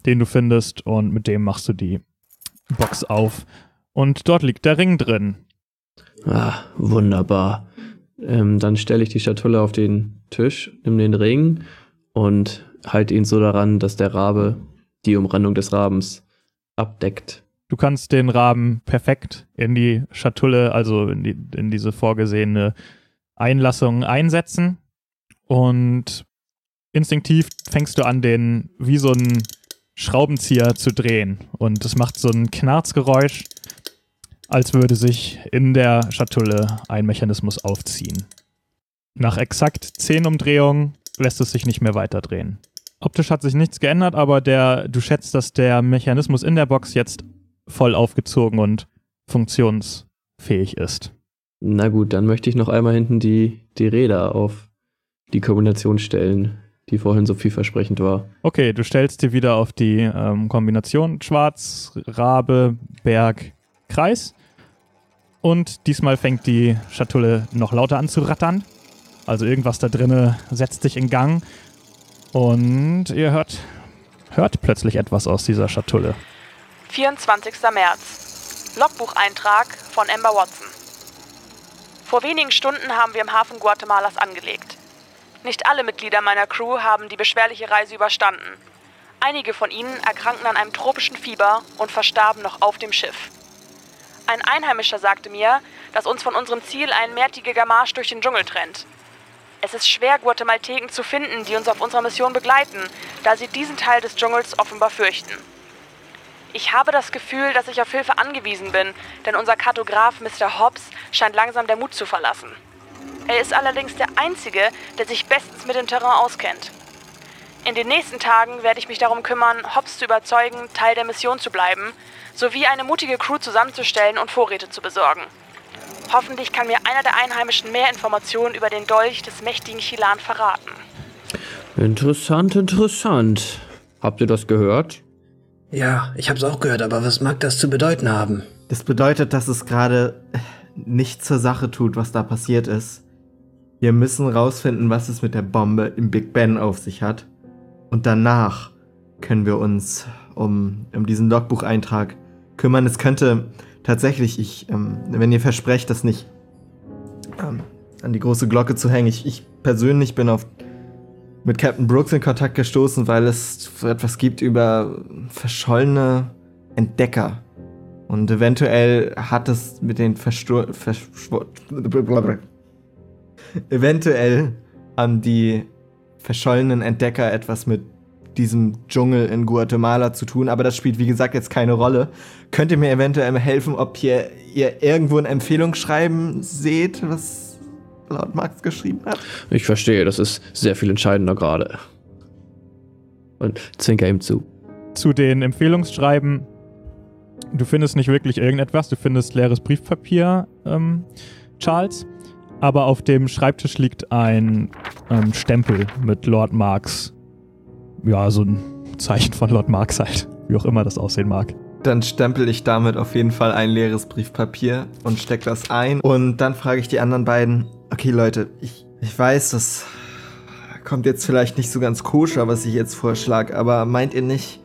den du findest, und mit dem machst du die Box auf. Und dort liegt der Ring drin. Ah, wunderbar. Ähm, dann stelle ich die Schatulle auf den Tisch, nimm den Ring und halte ihn so daran, dass der Rabe die Umrandung des Rabens abdeckt. Du kannst den Raben perfekt in die Schatulle, also in, die, in diese vorgesehene Einlassung einsetzen. Und instinktiv fängst du an, den wie so ein Schraubenzieher zu drehen. Und es macht so ein Knarzgeräusch, als würde sich in der Schatulle ein Mechanismus aufziehen. Nach exakt 10 Umdrehungen lässt es sich nicht mehr weiterdrehen. Optisch hat sich nichts geändert, aber der, du schätzt, dass der Mechanismus in der Box jetzt voll aufgezogen und funktionsfähig ist. Na gut, dann möchte ich noch einmal hinten die, die Räder auf die Kombination stellen, die vorhin so vielversprechend war. Okay, du stellst dir wieder auf die ähm, Kombination Schwarz, Rabe, Berg, Kreis. Und diesmal fängt die Schatulle noch lauter an zu rattern. Also irgendwas da drinne setzt sich in Gang. Und ihr hört, hört plötzlich etwas aus dieser Schatulle. 24. März. Logbucheintrag von Amber Watson. Vor wenigen Stunden haben wir im Hafen Guatemalas angelegt. Nicht alle Mitglieder meiner Crew haben die beschwerliche Reise überstanden. Einige von ihnen erkrankten an einem tropischen Fieber und verstarben noch auf dem Schiff. Ein Einheimischer sagte mir, dass uns von unserem Ziel ein mehrtägiger Marsch durch den Dschungel trennt. Es ist schwer, Guatemalteken zu finden, die uns auf unserer Mission begleiten, da sie diesen Teil des Dschungels offenbar fürchten. Ich habe das Gefühl, dass ich auf Hilfe angewiesen bin, denn unser Kartograf Mr. Hobbs scheint langsam der Mut zu verlassen. Er ist allerdings der Einzige, der sich bestens mit dem Terrain auskennt. In den nächsten Tagen werde ich mich darum kümmern, Hobbs zu überzeugen, Teil der Mission zu bleiben, sowie eine mutige Crew zusammenzustellen und Vorräte zu besorgen. Hoffentlich kann mir einer der Einheimischen mehr Informationen über den Dolch des mächtigen Chilan verraten. Interessant, interessant. Habt ihr das gehört? Ja, ich hab's auch gehört, aber was mag das zu bedeuten haben? Das bedeutet, dass es gerade nicht zur Sache tut, was da passiert ist. Wir müssen rausfinden, was es mit der Bombe im Big Ben auf sich hat. Und danach können wir uns um, um diesen Logbucheintrag kümmern. Es könnte tatsächlich, ich, ähm, wenn ihr versprecht, das nicht ähm, an die große Glocke zu hängen, ich, ich persönlich bin auf mit Captain Brooks in Kontakt gestoßen, weil es etwas gibt über verschollene Entdecker. Und eventuell hat es mit den Verschwor eventuell haben die verschollenen Entdecker etwas mit diesem Dschungel in Guatemala zu tun, aber das spielt wie gesagt jetzt keine Rolle. Könnt ihr mir eventuell helfen, ob ihr, ihr irgendwo ein Empfehlungsschreiben seht, was Lord Max geschrieben hat? Ich verstehe, das ist sehr viel entscheidender gerade. Und zwinker ihm zu. Zu den Empfehlungsschreiben, du findest nicht wirklich irgendetwas, du findest leeres Briefpapier, ähm, Charles. Aber auf dem Schreibtisch liegt ein ähm, Stempel mit Lord Marks. Ja, so ein Zeichen von Lord Marks halt. Wie auch immer das aussehen mag. Dann stempel ich damit auf jeden Fall ein leeres Briefpapier und steck das ein. Und dann frage ich die anderen beiden, okay Leute, ich, ich weiß, das kommt jetzt vielleicht nicht so ganz koscher, was ich jetzt vorschlage, aber meint ihr nicht,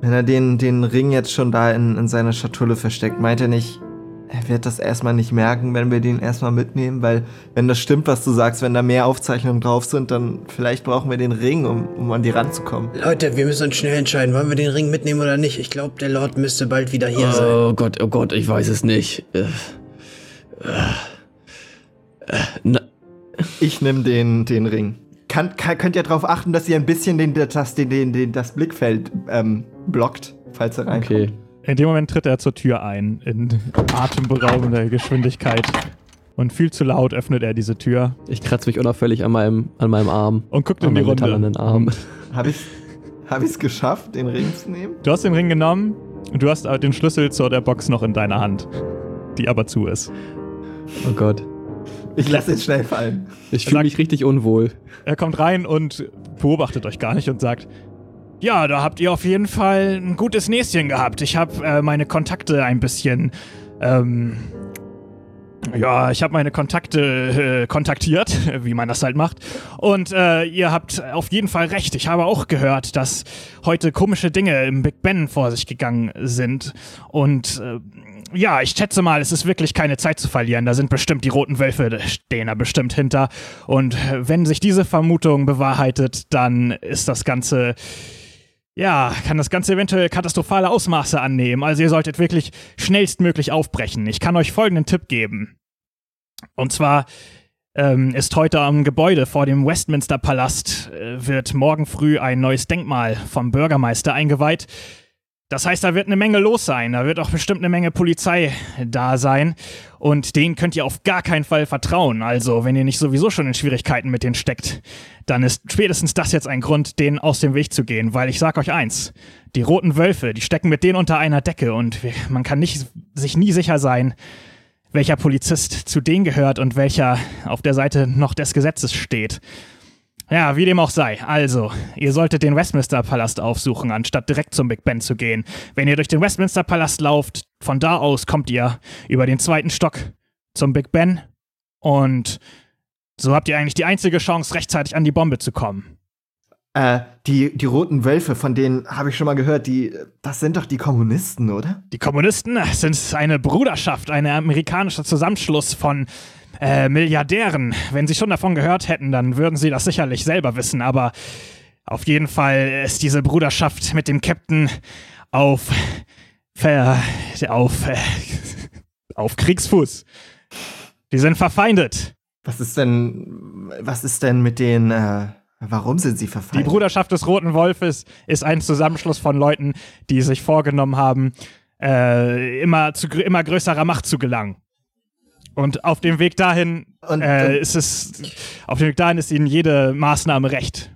wenn er den, den Ring jetzt schon da in, in seiner Schatulle versteckt, meint er nicht, er wird das erstmal nicht merken, wenn wir den erstmal mitnehmen, weil wenn das stimmt, was du sagst, wenn da mehr Aufzeichnungen drauf sind, dann vielleicht brauchen wir den Ring, um, um an die ranzukommen. Leute, wir müssen uns schnell entscheiden, wollen wir den Ring mitnehmen oder nicht? Ich glaube, der Lord müsste bald wieder hier sein. Oh Gott, oh Gott, ich weiß es nicht. Äh, äh, äh, Ich nehme den, den Ring. Kann, kann, könnt ihr darauf achten, dass ihr ein bisschen den, das, den, den, den, das Blickfeld ähm, blockt, falls er reinkommt. okay. In dem Moment tritt er zur Tür ein, in atemberaubender Geschwindigkeit. Und viel zu laut öffnet er diese Tür Ich kratze mich unauffällig an meinem, an meinem Arm. und guckt An in die Runde. Arm. Habe ich hab ich's geschafft, den Ring zu nehmen? Du hast den Ring genommen und du hast den Schlüssel zu der Box noch in deiner Hand, die aber zu ist. Oh Gott. Ich lasse ihn schnell fallen. Ich fühle mich richtig unwohl. Er kommt rein und beobachtet euch gar nicht und sagt, ja, da habt ihr auf jeden Fall ein gutes Näschen gehabt. Ich habe äh, meine Kontakte ein bisschen, ähm, ja, ich habe meine Kontakte äh, kontaktiert, wie man das halt macht. Und äh, ihr habt auf jeden Fall recht. Ich habe auch gehört, dass heute komische Dinge im Big Ben vor sich gegangen sind. Und äh, ja, ich schätze mal, es ist wirklich keine Zeit zu verlieren. Da sind bestimmt die roten Wölfe, stehen da bestimmt hinter. Und äh, wenn sich diese Vermutung bewahrheitet, dann ist das Ganze, ja, kann das Ganze eventuell katastrophale Ausmaße annehmen. Also ihr solltet wirklich schnellstmöglich aufbrechen. Ich kann euch folgenden Tipp geben. Und zwar ähm, ist heute am Gebäude vor dem Westminster Palast, äh, wird morgen früh ein neues Denkmal vom Bürgermeister eingeweiht. Das heißt, da wird eine Menge los sein. Da wird auch bestimmt eine Menge Polizei da sein. Und denen könnt ihr auf gar keinen Fall vertrauen. Also, wenn ihr nicht sowieso schon in Schwierigkeiten mit denen steckt, dann ist spätestens das jetzt ein Grund, denen aus dem Weg zu gehen. Weil ich sag euch eins: Die roten Wölfe, die stecken mit denen unter einer Decke und man kann nicht, sich nie sicher sein, welcher Polizist zu denen gehört und welcher auf der Seite noch des Gesetzes steht. Ja, wie dem auch sei. Also, ihr solltet den Westminster Palast aufsuchen, anstatt direkt zum Big Ben zu gehen. Wenn ihr durch den Westminster Palast lauft, von da aus kommt ihr über den zweiten Stock zum Big Ben und so habt ihr eigentlich die einzige Chance, rechtzeitig an die Bombe zu kommen. Äh, die, die roten Wölfe, von denen habe ich schon mal gehört, die, das sind doch die Kommunisten, oder? Die Kommunisten sind eine Bruderschaft, ein amerikanischer Zusammenschluss von äh, Milliardären. Wenn sie schon davon gehört hätten, dann würden sie das sicherlich selber wissen, aber auf jeden Fall ist diese Bruderschaft mit dem Captain auf ver, auf äh, auf Kriegsfuß. Die sind verfeindet. Was ist denn, was ist denn mit den, äh, warum sind sie Die verfeindet? Bruderschaft des Roten Wolfes ist ein Zusammenschluss von Leuten, die sich vorgenommen haben, äh, immer zu immer größerer Macht zu gelangen. Und auf dem Weg dahin Und, äh, ist es, auf dem Weg dahin ist ihnen jede Maßnahme recht.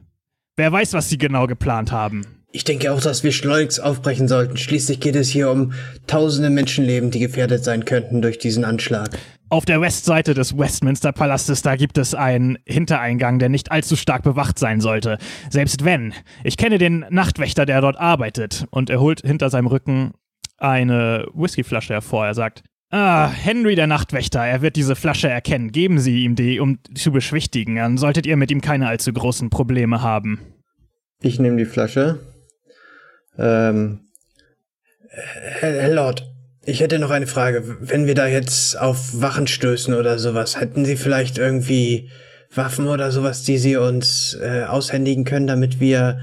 Wer weiß, was sie genau geplant haben. Ich denke auch, dass wir schleunigst aufbrechen sollten. Schließlich geht es hier um tausende Menschenleben, die gefährdet sein könnten durch diesen Anschlag. Auf der Westseite des Westminster Palastes, da gibt es einen Hintereingang, der nicht allzu stark bewacht sein sollte. Selbst wenn. Ich kenne den Nachtwächter, der dort arbeitet. Und er holt hinter seinem Rücken eine Whiskyflasche hervor. Er sagt, Ah, Henry der Nachtwächter, er wird diese Flasche erkennen. Geben Sie ihm die, um zu beschwichtigen. Dann solltet ihr mit ihm keine allzu großen Probleme haben. Ich nehme die Flasche. Ähm, Herr, Lord, ich hätte noch eine Frage. Wenn wir da jetzt auf Wachen stößen oder sowas, hätten Sie vielleicht irgendwie Waffen oder sowas, die Sie uns äh, aushändigen können, damit wir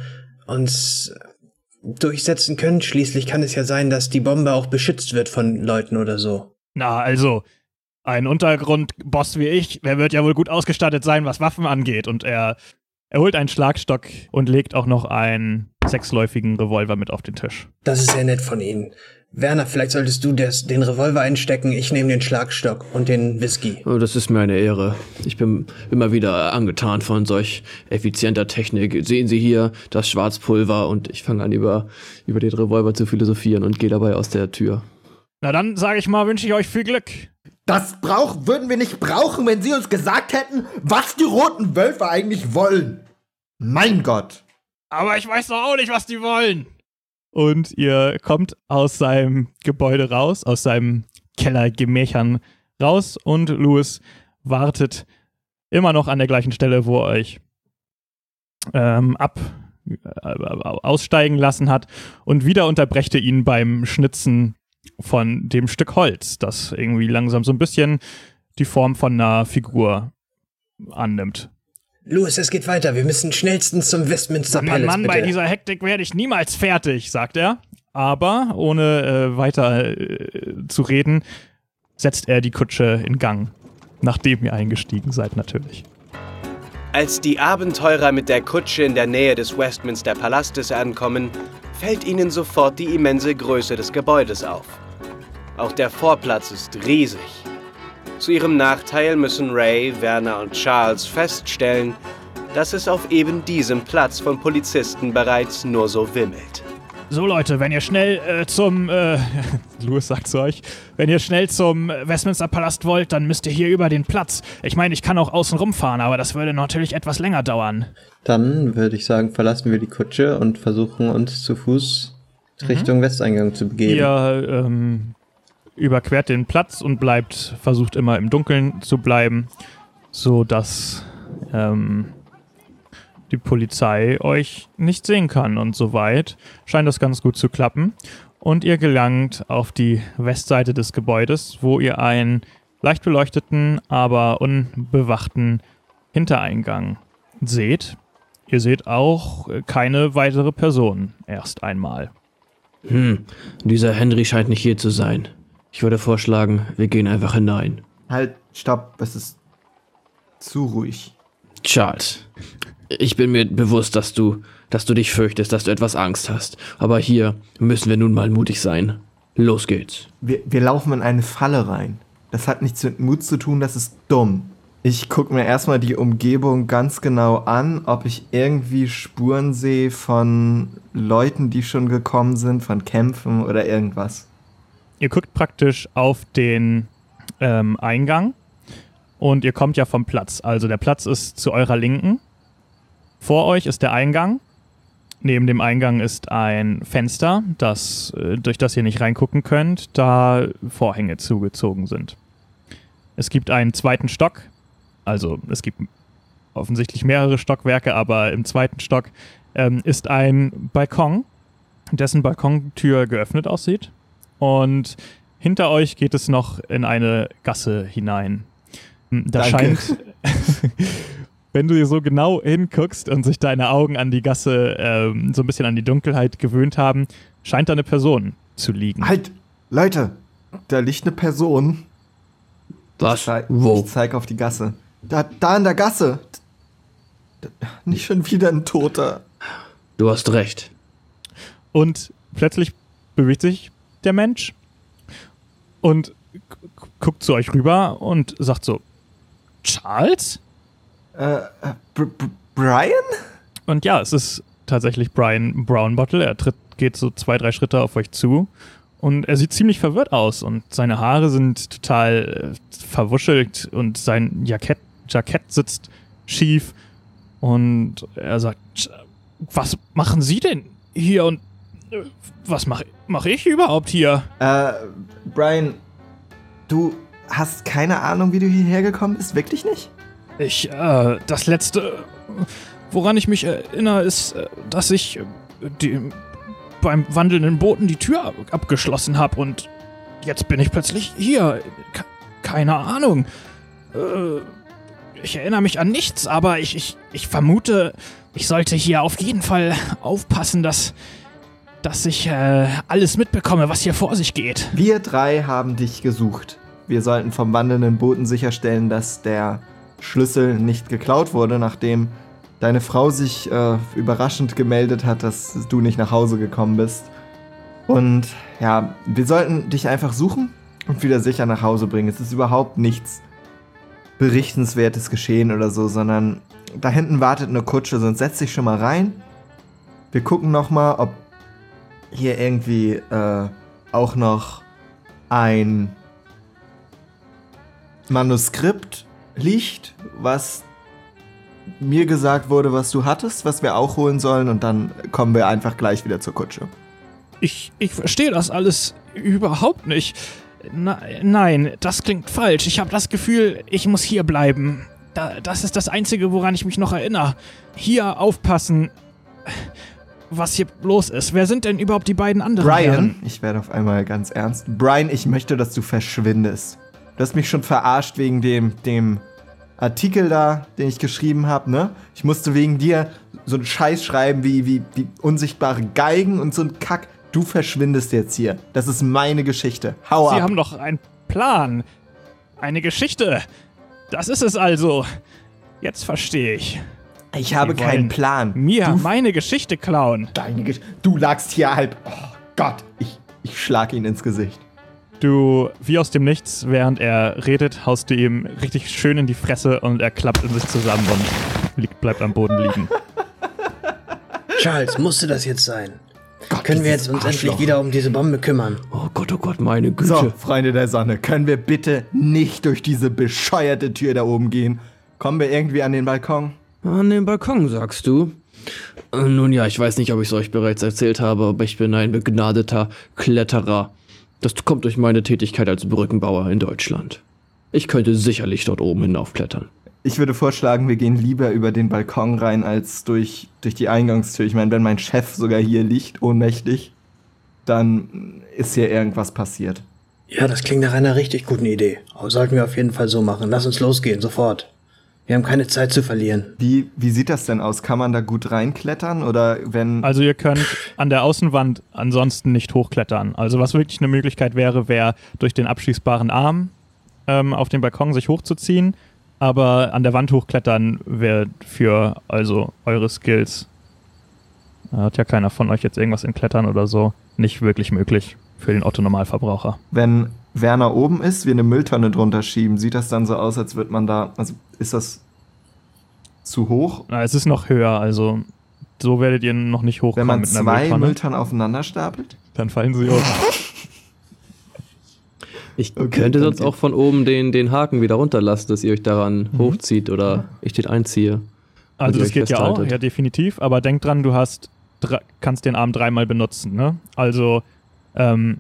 uns durchsetzen können? Schließlich kann es ja sein, dass die Bombe auch beschützt wird von Leuten oder so. Na, also, ein Untergrundboss wie ich, der wird ja wohl gut ausgestattet sein, was Waffen angeht. Und er, er holt einen Schlagstock und legt auch noch einen sechsläufigen Revolver mit auf den Tisch. Das ist sehr nett von Ihnen. Werner, vielleicht solltest du des, den Revolver einstecken, ich nehme den Schlagstock und den Whisky. Oh, das ist mir eine Ehre. Ich bin immer wieder angetan von solch effizienter Technik. Sehen Sie hier das Schwarzpulver und ich fange an, über, über den Revolver zu philosophieren und gehe dabei aus der Tür. Na dann, sage ich mal, wünsche ich euch viel Glück. Das brauch, würden wir nicht brauchen, wenn Sie uns gesagt hätten, was die roten Wölfe eigentlich wollen. Mein Gott. Aber ich weiß doch auch nicht, was die wollen. Und ihr kommt aus seinem Gebäude raus, aus seinem Kellergemächern raus und Louis wartet immer noch an der gleichen Stelle, wo er euch ähm, ab äh, aussteigen lassen hat und wieder unterbrecht ihr ihn beim Schnitzen von dem Stück Holz, das irgendwie langsam so ein bisschen die Form von einer Figur annimmt. Louis, es geht weiter. Wir müssen schnellstens zum Westminster Mann, Palace, Mann, bitte. bei dieser Hektik werde ich niemals fertig, sagt er. Aber ohne äh, weiter äh, zu reden, setzt er die Kutsche in Gang. Nachdem ihr eingestiegen seid, natürlich. Als die Abenteurer mit der Kutsche in der Nähe des Westminster Palastes ankommen, fällt ihnen sofort die immense Größe des Gebäudes auf. Auch der Vorplatz ist riesig. Zu ihrem Nachteil müssen Ray, Werner und Charles feststellen, dass es auf eben diesem Platz von Polizisten bereits nur so wimmelt. So Leute, wenn ihr schnell äh, zum, äh, Louis sagt zu euch, wenn ihr schnell zum Westminster Palast wollt, dann müsst ihr hier über den Platz. Ich meine, ich kann auch außen rumfahren, aber das würde natürlich etwas länger dauern. Dann würde ich sagen, verlassen wir die Kutsche und versuchen uns zu Fuß Richtung Westeingang zu begeben. Ihr ähm, überquert den Platz und bleibt, versucht immer im Dunkeln zu bleiben, so dass ähm, die Polizei euch nicht sehen kann. Und soweit scheint das ganz gut zu klappen. Und ihr gelangt auf die Westseite des Gebäudes, wo ihr einen leicht beleuchteten, aber unbewachten Hintereingang seht. Ihr seht auch keine weitere Person erst einmal. Hm, dieser Henry scheint nicht hier zu sein. Ich würde vorschlagen, wir gehen einfach hinein. Halt, stopp, es ist zu ruhig. Charles, ich bin mir bewusst, dass du, dass du dich fürchtest, dass du etwas Angst hast. Aber hier müssen wir nun mal mutig sein. Los geht's. Wir, wir laufen in eine Falle rein. Das hat nichts mit Mut zu tun, das ist dumm. Ich gucke mir erstmal die Umgebung ganz genau an, ob ich irgendwie Spuren sehe von Leuten, die schon gekommen sind, von Kämpfen oder irgendwas. Ihr guckt praktisch auf den ähm, Eingang und ihr kommt ja vom Platz. Also der Platz ist zu eurer Linken. Vor euch ist der Eingang. Neben dem Eingang ist ein Fenster, das, äh, durch das ihr nicht reingucken könnt, da Vorhänge zugezogen sind. Es gibt einen zweiten Stock. Also es gibt offensichtlich mehrere Stockwerke, aber im zweiten Stock ähm, ist ein Balkon, dessen Balkontür geöffnet aussieht. Und hinter euch geht es noch in eine Gasse hinein. Da Danke. scheint, wenn du hier so genau hinguckst und sich deine Augen an die Gasse ähm, so ein bisschen an die Dunkelheit gewöhnt haben, scheint da eine Person zu liegen. Halt, Leute, da liegt eine Person. Was? Ich zeig, Wo? Ich zeig auf die Gasse. Da, da in der Gasse. Da- Nicht schon wieder ein Toter. Du hast recht. Und plötzlich bewegt sich der Mensch und gu- guckt zu euch rüber und sagt so, Charles? Äh, äh, Br Br Brian? Und ja, es ist tatsächlich Brian Brownbottle. Er tritt, geht so zwei, drei Schritte auf euch zu. Und er sieht ziemlich verwirrt aus und seine Haare sind total äh, verwuschelt und sein Jackett, Jackett sitzt schief. Und er sagt, "Sch- was machen Sie denn hier und äh, was mache mach ich überhaupt hier? Äh, Brian, du hast keine Ahnung, wie du hierher gekommen bist? Wirklich nicht? Ich, äh, das letzte, woran ich mich erinnere, ist, äh, dass ich äh, die, beim wandelnden Booten die Tür ab abgeschlossen habe und jetzt bin ich plötzlich hier. Ke- keine Ahnung. Äh, ich erinnere mich an nichts, aber ich, ich, ich vermute, ich sollte hier auf jeden Fall aufpassen, dass, dass ich äh, alles mitbekomme, was hier vor sich geht. Wir drei haben dich gesucht. wir sollten vom wandelnden Boten sicherstellen, dass der Schlüssel nicht geklaut wurde, nachdem deine Frau sich äh, überraschend gemeldet hat, dass du nicht nach Hause gekommen bist. Und ja, wir sollten dich einfach suchen und wieder sicher nach Hause bringen. Es ist überhaupt nichts Berichtenswertes geschehen oder so, sondern da hinten wartet eine Kutsche, sonst setz dich schon mal rein. Wir gucken noch mal, ob hier irgendwie äh, auch noch ein Manuskript liegt, was mir gesagt wurde, was du hattest, was wir auch holen sollen und dann kommen wir einfach gleich wieder zur Kutsche. Ich, ich verstehe das alles überhaupt nicht. Na, nein, das klingt falsch. Ich habe das Gefühl, ich muss hier bleiben. Da, das ist das Einzige, woran ich mich noch erinnere. Hier aufpassen, was hier los ist. Wer sind denn überhaupt die beiden anderen Brian, Herren? ich werde auf einmal ganz ernst. Brian, ich möchte, dass du verschwindest. Du hast mich schon verarscht wegen dem, dem Artikel da, den ich geschrieben habe, ne? Ich musste wegen dir so einen Scheiß schreiben wie, wie, wie unsichtbare Geigen und so ein Kack. Du verschwindest jetzt hier. Das ist meine Geschichte. Hau Sie ab. haben doch einen Plan. Eine Geschichte. Das ist es also. Jetzt verstehe ich. ich habe Sie keinen Plan. Mir du, meine Geschichte klauen. deine Gesch du lagst hier halb. Oh Gott, ich, ich schlag ihn ins Gesicht. Du, wie aus dem Nichts, während er redet, haust du ihm richtig schön in die Fresse und er klappt in sich zusammen und liegt, bleibt am Boden liegen. Charles, musste das jetzt sein? Können wir jetzt uns Arschloch. endlich wieder um diese Bombe kümmern? Oh Gott, oh Gott, meine Güte. So, Freunde der Sonne, können wir bitte nicht durch diese bescheuerte Tür da oben gehen? Kommen wir irgendwie an den Balkon? An den Balkon, sagst du? Äh, Nun ja, ich weiß nicht, ob ich es euch bereits erzählt habe, aber ich bin ein begnadeter Kletterer. Das kommt durch meine Tätigkeit als Brückenbauer in Deutschland. Ich könnte sicherlich dort oben hinaufklettern. Ich würde vorschlagen, wir gehen lieber über den Balkon rein als durch, durch die Eingangstür. Ich meine, wenn mein Chef sogar hier liegt, ohnmächtig, dann ist hier irgendwas passiert. Ja, das klingt nach einer richtig guten Idee. Sollten wir auf jeden Fall so machen. Lass uns losgehen, sofort. Wir haben keine Zeit zu verlieren. Wie, wie sieht das denn aus? Kann man da gut reinklettern? Oder wenn. Also ihr könnt an der Außenwand ansonsten nicht hochklettern. Also was wirklich eine Möglichkeit wäre, wäre durch den abschließbaren Arm ähm, auf den Balkon sich hochzuziehen. Aber an der Wand hochklettern wäre für also eure Skills, da hat ja keiner von euch jetzt irgendwas in Klettern oder so, nicht wirklich möglich für den Otto-Normalverbraucher. wenn Werner oben ist, wir eine Mülltonne drunter schieben, sieht das dann so aus, als würde man da. Also ist das zu hoch? Na, es ist noch höher, also so werdet ihr noch nicht Wenn hochkommen man mit einer zwei Mülltonne. Mülltonnen aufeinander stapelt? Dann fallen sie um. Ich Okay, könnte sonst auch von oben den, den Haken wieder runterlassen, dass ihr euch daran hochzieht oder ich den einziehe. Also das geht ja auch, ja definitiv, aber denk dran, du hast kannst den Arm dreimal benutzen, ne? Also ähm,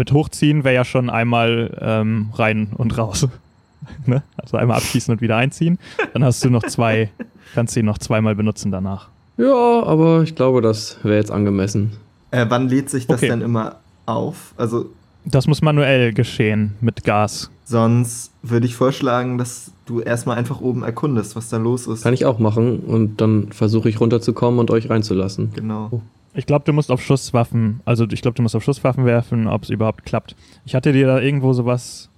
mit hochziehen wäre ja schon einmal ähm, rein und raus. ne? Also einmal abschießen und wieder einziehen. Dann hast du noch zwei, kannst ihn noch zweimal benutzen danach. Ja, aber ich glaube, das wäre jetzt angemessen. Äh, wann lädt sich das Okay. denn immer auf? Also Das muss manuell geschehen mit Gas. sonst würde ich vorschlagen, dass du erstmal einfach oben erkundest, was da los ist. Kann ich auch machen und dann versuche ich runterzukommen und euch reinzulassen. Genau. Ich glaube, du musst auf Schusswaffen, also ich glaube, du musst auf Schusswaffen werfen, ob es überhaupt klappt. Ich hatte dir da irgendwo sowas.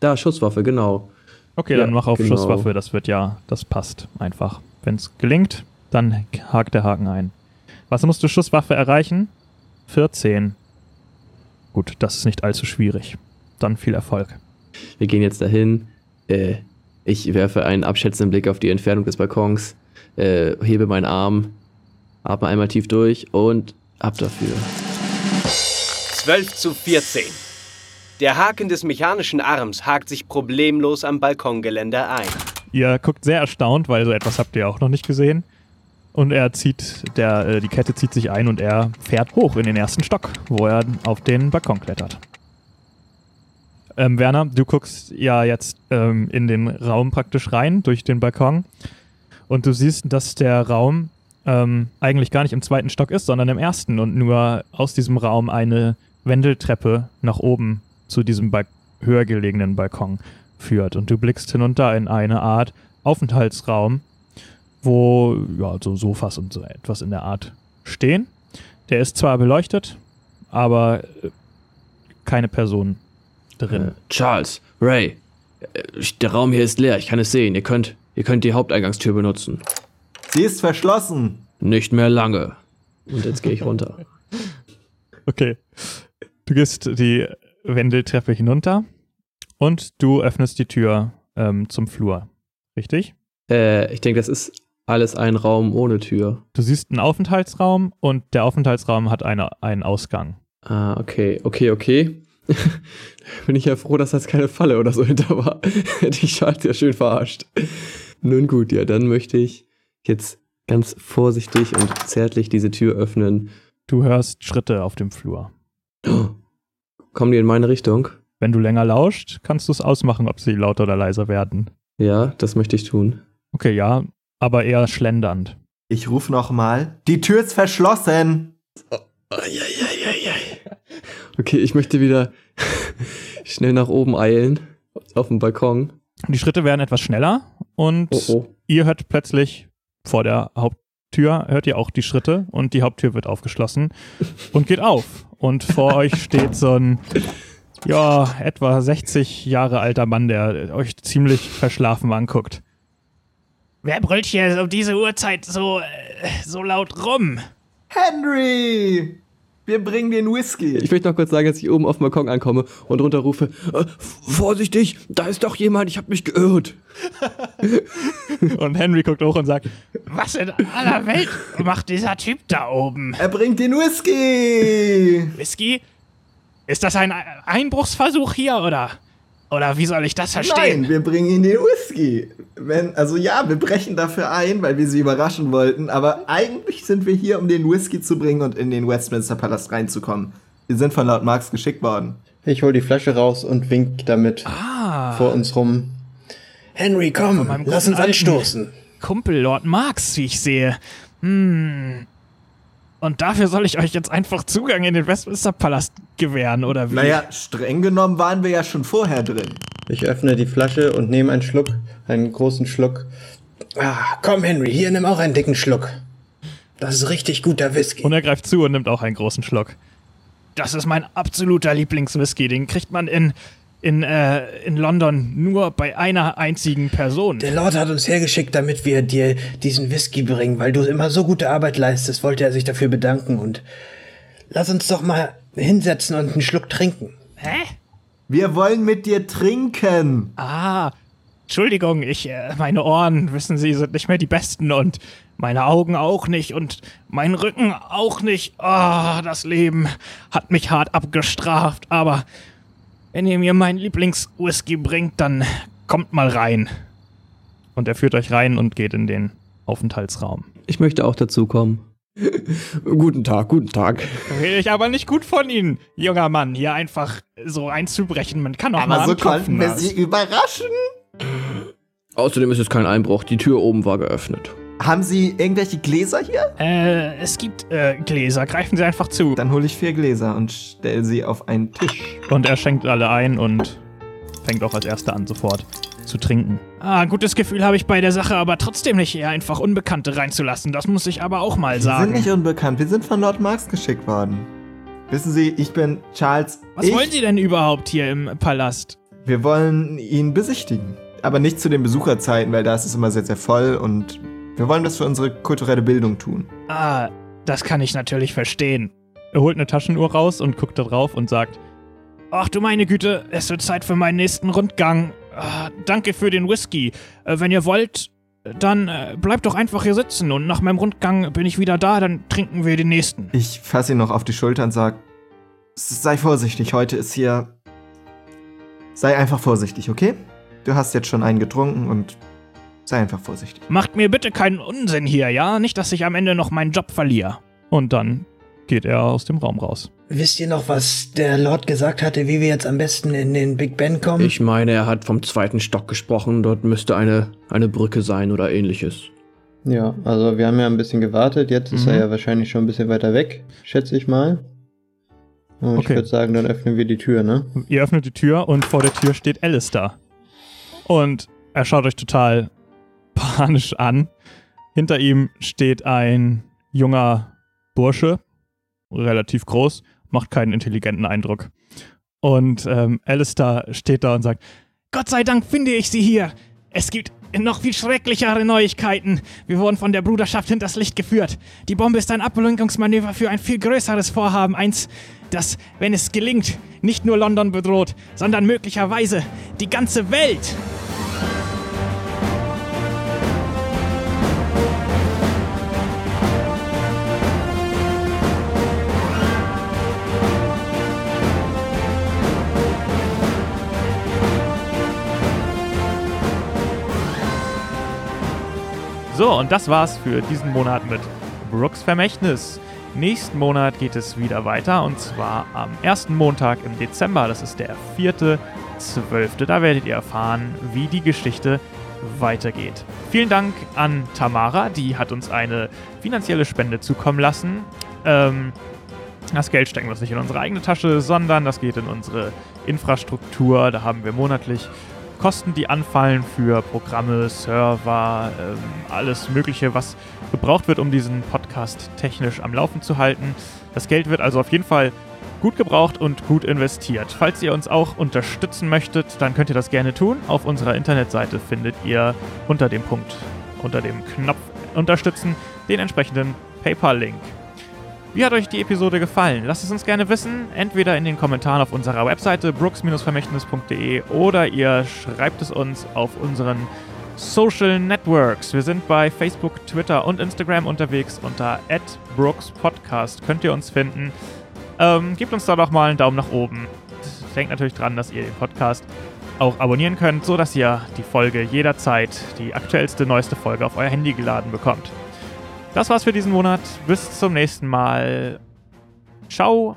Da, Schusswaffe, genau. Okay, Ja, dann mach auf genau. Schusswaffe, das wird ja, das passt einfach. Wenn es gelingt, dann hakt der Haken ein. Was musst du Schusswaffe erreichen? 14. Gut, das ist nicht allzu schwierig. Dann viel Erfolg. Wir gehen jetzt dahin. Äh, ich werfe einen abschätzenden Blick auf die Entfernung des Balkons, äh, hebe meinen Arm, atme einmal tief durch und ab dafür. 12 zu 14. Der Haken des mechanischen Arms hakt sich problemlos am Balkongeländer ein. Ihr guckt sehr erstaunt, weil so etwas habt ihr auch noch nicht gesehen. Und er zieht, der, äh, die Kette zieht sich ein und er fährt hoch in den ersten Stock, wo er auf den Balkon klettert. Ähm, Werner, du guckst ja jetzt ähm, in den Raum praktisch rein, durch den Balkon. Und du siehst, dass der Raum ähm, eigentlich gar nicht im zweiten Stock ist, sondern im ersten und nur aus diesem Raum eine Wendeltreppe nach oben zu diesem Bal höher gelegenen Balkon führt. Und du blickst hinunter in eine Art Aufenthaltsraum, wo ja, so Sofas und so etwas in der Art stehen. Der ist zwar beleuchtet, aber äh, keine Personen drin. Äh, Charles, Ray, äh, der Raum hier ist leer, ich kann es sehen. Ihr könnt, ihr könnt die Haupteingangstür benutzen. Sie ist verschlossen. Nicht mehr lange. Und jetzt gehe ich runter. Okay. Du gehst die Wendeltreppe hinunter und du öffnest die Tür ähm, zum Flur. Richtig? Äh, ich denke, das ist alles ein Raum ohne Tür. Du siehst einen Aufenthaltsraum und der Aufenthaltsraum hat eine, einen Ausgang. Ah, okay, okay, okay. Bin ich ja froh, dass das keine Falle oder so hinter war. Hätte ich Charles ja schön verarscht. Nun gut, ja, dann möchte ich jetzt ganz vorsichtig und zärtlich diese Tür öffnen. Du hörst Schritte auf dem Flur. Kommen die in meine Richtung? Wenn du länger lauscht, kannst du es ausmachen, ob sie lauter oder leiser werden. Ja, das möchte ich tun. Okay, ja, aber eher schlendernd. Ich rufe nochmal. Die Tür ist verschlossen. Okay, ich möchte wieder schnell nach oben eilen. Auf dem Balkon. Die Schritte werden etwas schneller und Oh, oh. ihr hört plötzlich vor der Haupttür, hört ihr auch die Schritte und die Haupttür wird aufgeschlossen und geht auf. Und vor euch steht so ein, ja, etwa 60 Jahre alter Mann, der euch ziemlich verschlafen anguckt. Wer brüllt hier um diese Uhrzeit so, äh, so laut rum? Henry! Wir bringen den Whisky. Ich möchte noch kurz sagen, dass ich oben auf dem Balkon ankomme und runterrufe, äh, vorsichtig, da ist doch jemand, ich habe mich geirrt. Und Henry guckt hoch und sagt, was in aller Welt macht dieser Typ da oben? er bringt den Whisky. Whisky? Ist das ein Einbruchsversuch hier oder? Oder wie soll ich das verstehen? Nein, wir bringen ihnen den Whisky. Wenn, also ja, wir brechen dafür ein, weil wir sie überraschen wollten, aber eigentlich sind wir hier, um den Whisky zu bringen und in den Westminster Palast reinzukommen. Wir sind von Lord Marx geschickt worden. Ich hol die Flasche raus und wink damit vor uns rum. Henry, komm, lass uns anstoßen. Kumpel Lord Marx, wie ich sehe. Hm. Und dafür soll ich euch jetzt einfach Zugang in den Westminster Palast gewähren, oder wie? Naja, streng genommen waren wir ja schon vorher drin. Ich öffne die Flasche und nehme einen Schluck, einen großen Schluck. Ah, komm, Henry, hier nimm auch einen dicken Schluck. Das ist richtig guter Whisky. Und er greift zu und nimmt auch einen großen Schluck. Das ist mein absoluter Lieblingswhisky. Den kriegt man in, in, äh, in London nur bei einer einzigen Person. Der Lord hat uns hergeschickt, damit wir dir diesen Whisky bringen, weil du immer so gute Arbeit leistest, wollte er sich dafür bedanken und lass uns doch mal hinsetzen und einen Schluck trinken. Hä? Wir wollen mit dir trinken. Ah, Entschuldigung, ich, äh, meine Ohren, wissen Sie, sind nicht mehr die besten und meine Augen auch nicht und mein Rücken auch nicht. Ah, das Leben hat mich hart abgestraft, aber wenn ihr mir meinen Lieblingswhisky bringt, dann kommt mal rein. Und er führt euch rein und geht in den Aufenthaltsraum. Ich möchte auch dazukommen. guten Tag, guten Tag. Rede ich aber nicht gut von Ihnen, junger Mann, hier einfach so einzubrechen. Man kann auch mal Aber so konnten wir sie überraschen. Außerdem ist es kein Einbruch, die Tür oben war geöffnet. Haben Sie irgendwelche Gläser hier? Äh, es gibt äh, Gläser. Greifen Sie einfach zu. Dann hole ich vier Gläser und stelle sie auf einen Tisch. Und er schenkt alle ein und fängt auch als erster an, sofort zu trinken. Ah, gutes Gefühl habe ich bei der Sache, aber trotzdem nicht eher einfach Unbekannte reinzulassen. Das muss ich aber auch mal Wir sind sagen. nicht unbekannt, wir sind von Lord Marx geschickt worden. Wissen Sie, ich bin Charles. Was ich, wollen Sie denn überhaupt hier im Palast? Wir wollen ihn besichtigen. Aber nicht zu den Besucherzeiten, weil da ist es immer sehr, sehr voll und wir wollen das für unsere kulturelle Bildung tun. Ah, das kann ich natürlich verstehen. Er holt eine Taschenuhr raus und guckt da drauf und sagt: Ach du meine Güte, es wird Zeit für meinen nächsten Rundgang. Ah, danke für den Whisky. Äh, wenn ihr wollt, dann äh, bleibt doch einfach hier sitzen und nach meinem Rundgang bin ich wieder da, dann trinken wir den nächsten. Ich fasse ihn noch auf die Schulter und sage, sei vorsichtig, heute ist hier... Sei einfach vorsichtig, okay? Du hast jetzt schon einen getrunken und sei einfach vorsichtig. Macht mir bitte keinen Unsinn hier, ja? Nicht, dass ich am Ende noch meinen Job verliere. Und dann geht er aus dem Raum raus. Wisst ihr noch, was der Lord gesagt hatte, wie wir jetzt am besten in den Big Ben kommen? Ich meine, er hat vom zweiten Stock gesprochen. Dort müsste eine, eine Brücke sein oder ähnliches. Ja, also wir haben ja ein bisschen gewartet. Jetzt ist Mhm. er ja wahrscheinlich schon ein bisschen weiter weg, schätze ich mal. Und ich Okay. würde sagen, dann öffnen wir die Tür, ne? Ihr öffnet die Tür und vor der Tür steht Alistair. Und er schaut euch total panisch an. Hinter ihm steht ein junger Bursche, relativ groß, macht keinen intelligenten Eindruck. Und ähm, Alistair steht da und sagt, Gott sei Dank finde ich sie hier. Es gibt noch viel schrecklichere Neuigkeiten. Wir wurden von der Bruderschaft hinters Licht geführt. Die Bombe ist ein Ablenkungsmanöver für ein viel größeres Vorhaben. Eins, das, wenn es gelingt, nicht nur London bedroht, sondern möglicherweise die ganze Welt. So, und das war's für diesen Monat mit Brooks Vermächtnis. Nächsten Monat geht es wieder weiter und zwar am ersten Montag im Dezember. Das ist der 4.12. Da werdet ihr erfahren, wie die Geschichte weitergeht. Vielen Dank an Tamara, die hat uns eine finanzielle Spende zukommen lassen. Ähm, das Geld stecken wir uns nicht in unsere eigene Tasche, sondern das geht in unsere Infrastruktur. Da haben wir monatlich Kosten, die anfallen für Programme, Server, ähm, alles Mögliche, was gebraucht wird, um diesen Podcast technisch am Laufen zu halten. Das Geld wird also auf jeden Fall gut gebraucht und gut investiert. Falls ihr uns auch unterstützen möchtet, dann könnt ihr das gerne tun. Auf unserer Internetseite findet ihr unter dem Punkt, unter dem Knopf Unterstützen den entsprechenden PayPal-Link. Wie hat euch die Episode gefallen? Lasst es uns gerne wissen, entweder in den Kommentaren auf unserer Webseite brooks-vermächtnis.de oder ihr schreibt es uns auf unseren Social Networks. Wir sind bei Facebook, Twitter und Instagram unterwegs unter @brookspodcast. Könnt ihr uns finden? Ähm, gebt uns da doch mal einen Daumen nach oben. Denkt natürlich dran, dass ihr den Podcast auch abonnieren könnt, sodass ihr die Folge jederzeit, die aktuellste, neueste Folge auf euer Handy geladen bekommt. Das war's für diesen Monat. Bis zum nächsten Mal. Ciao.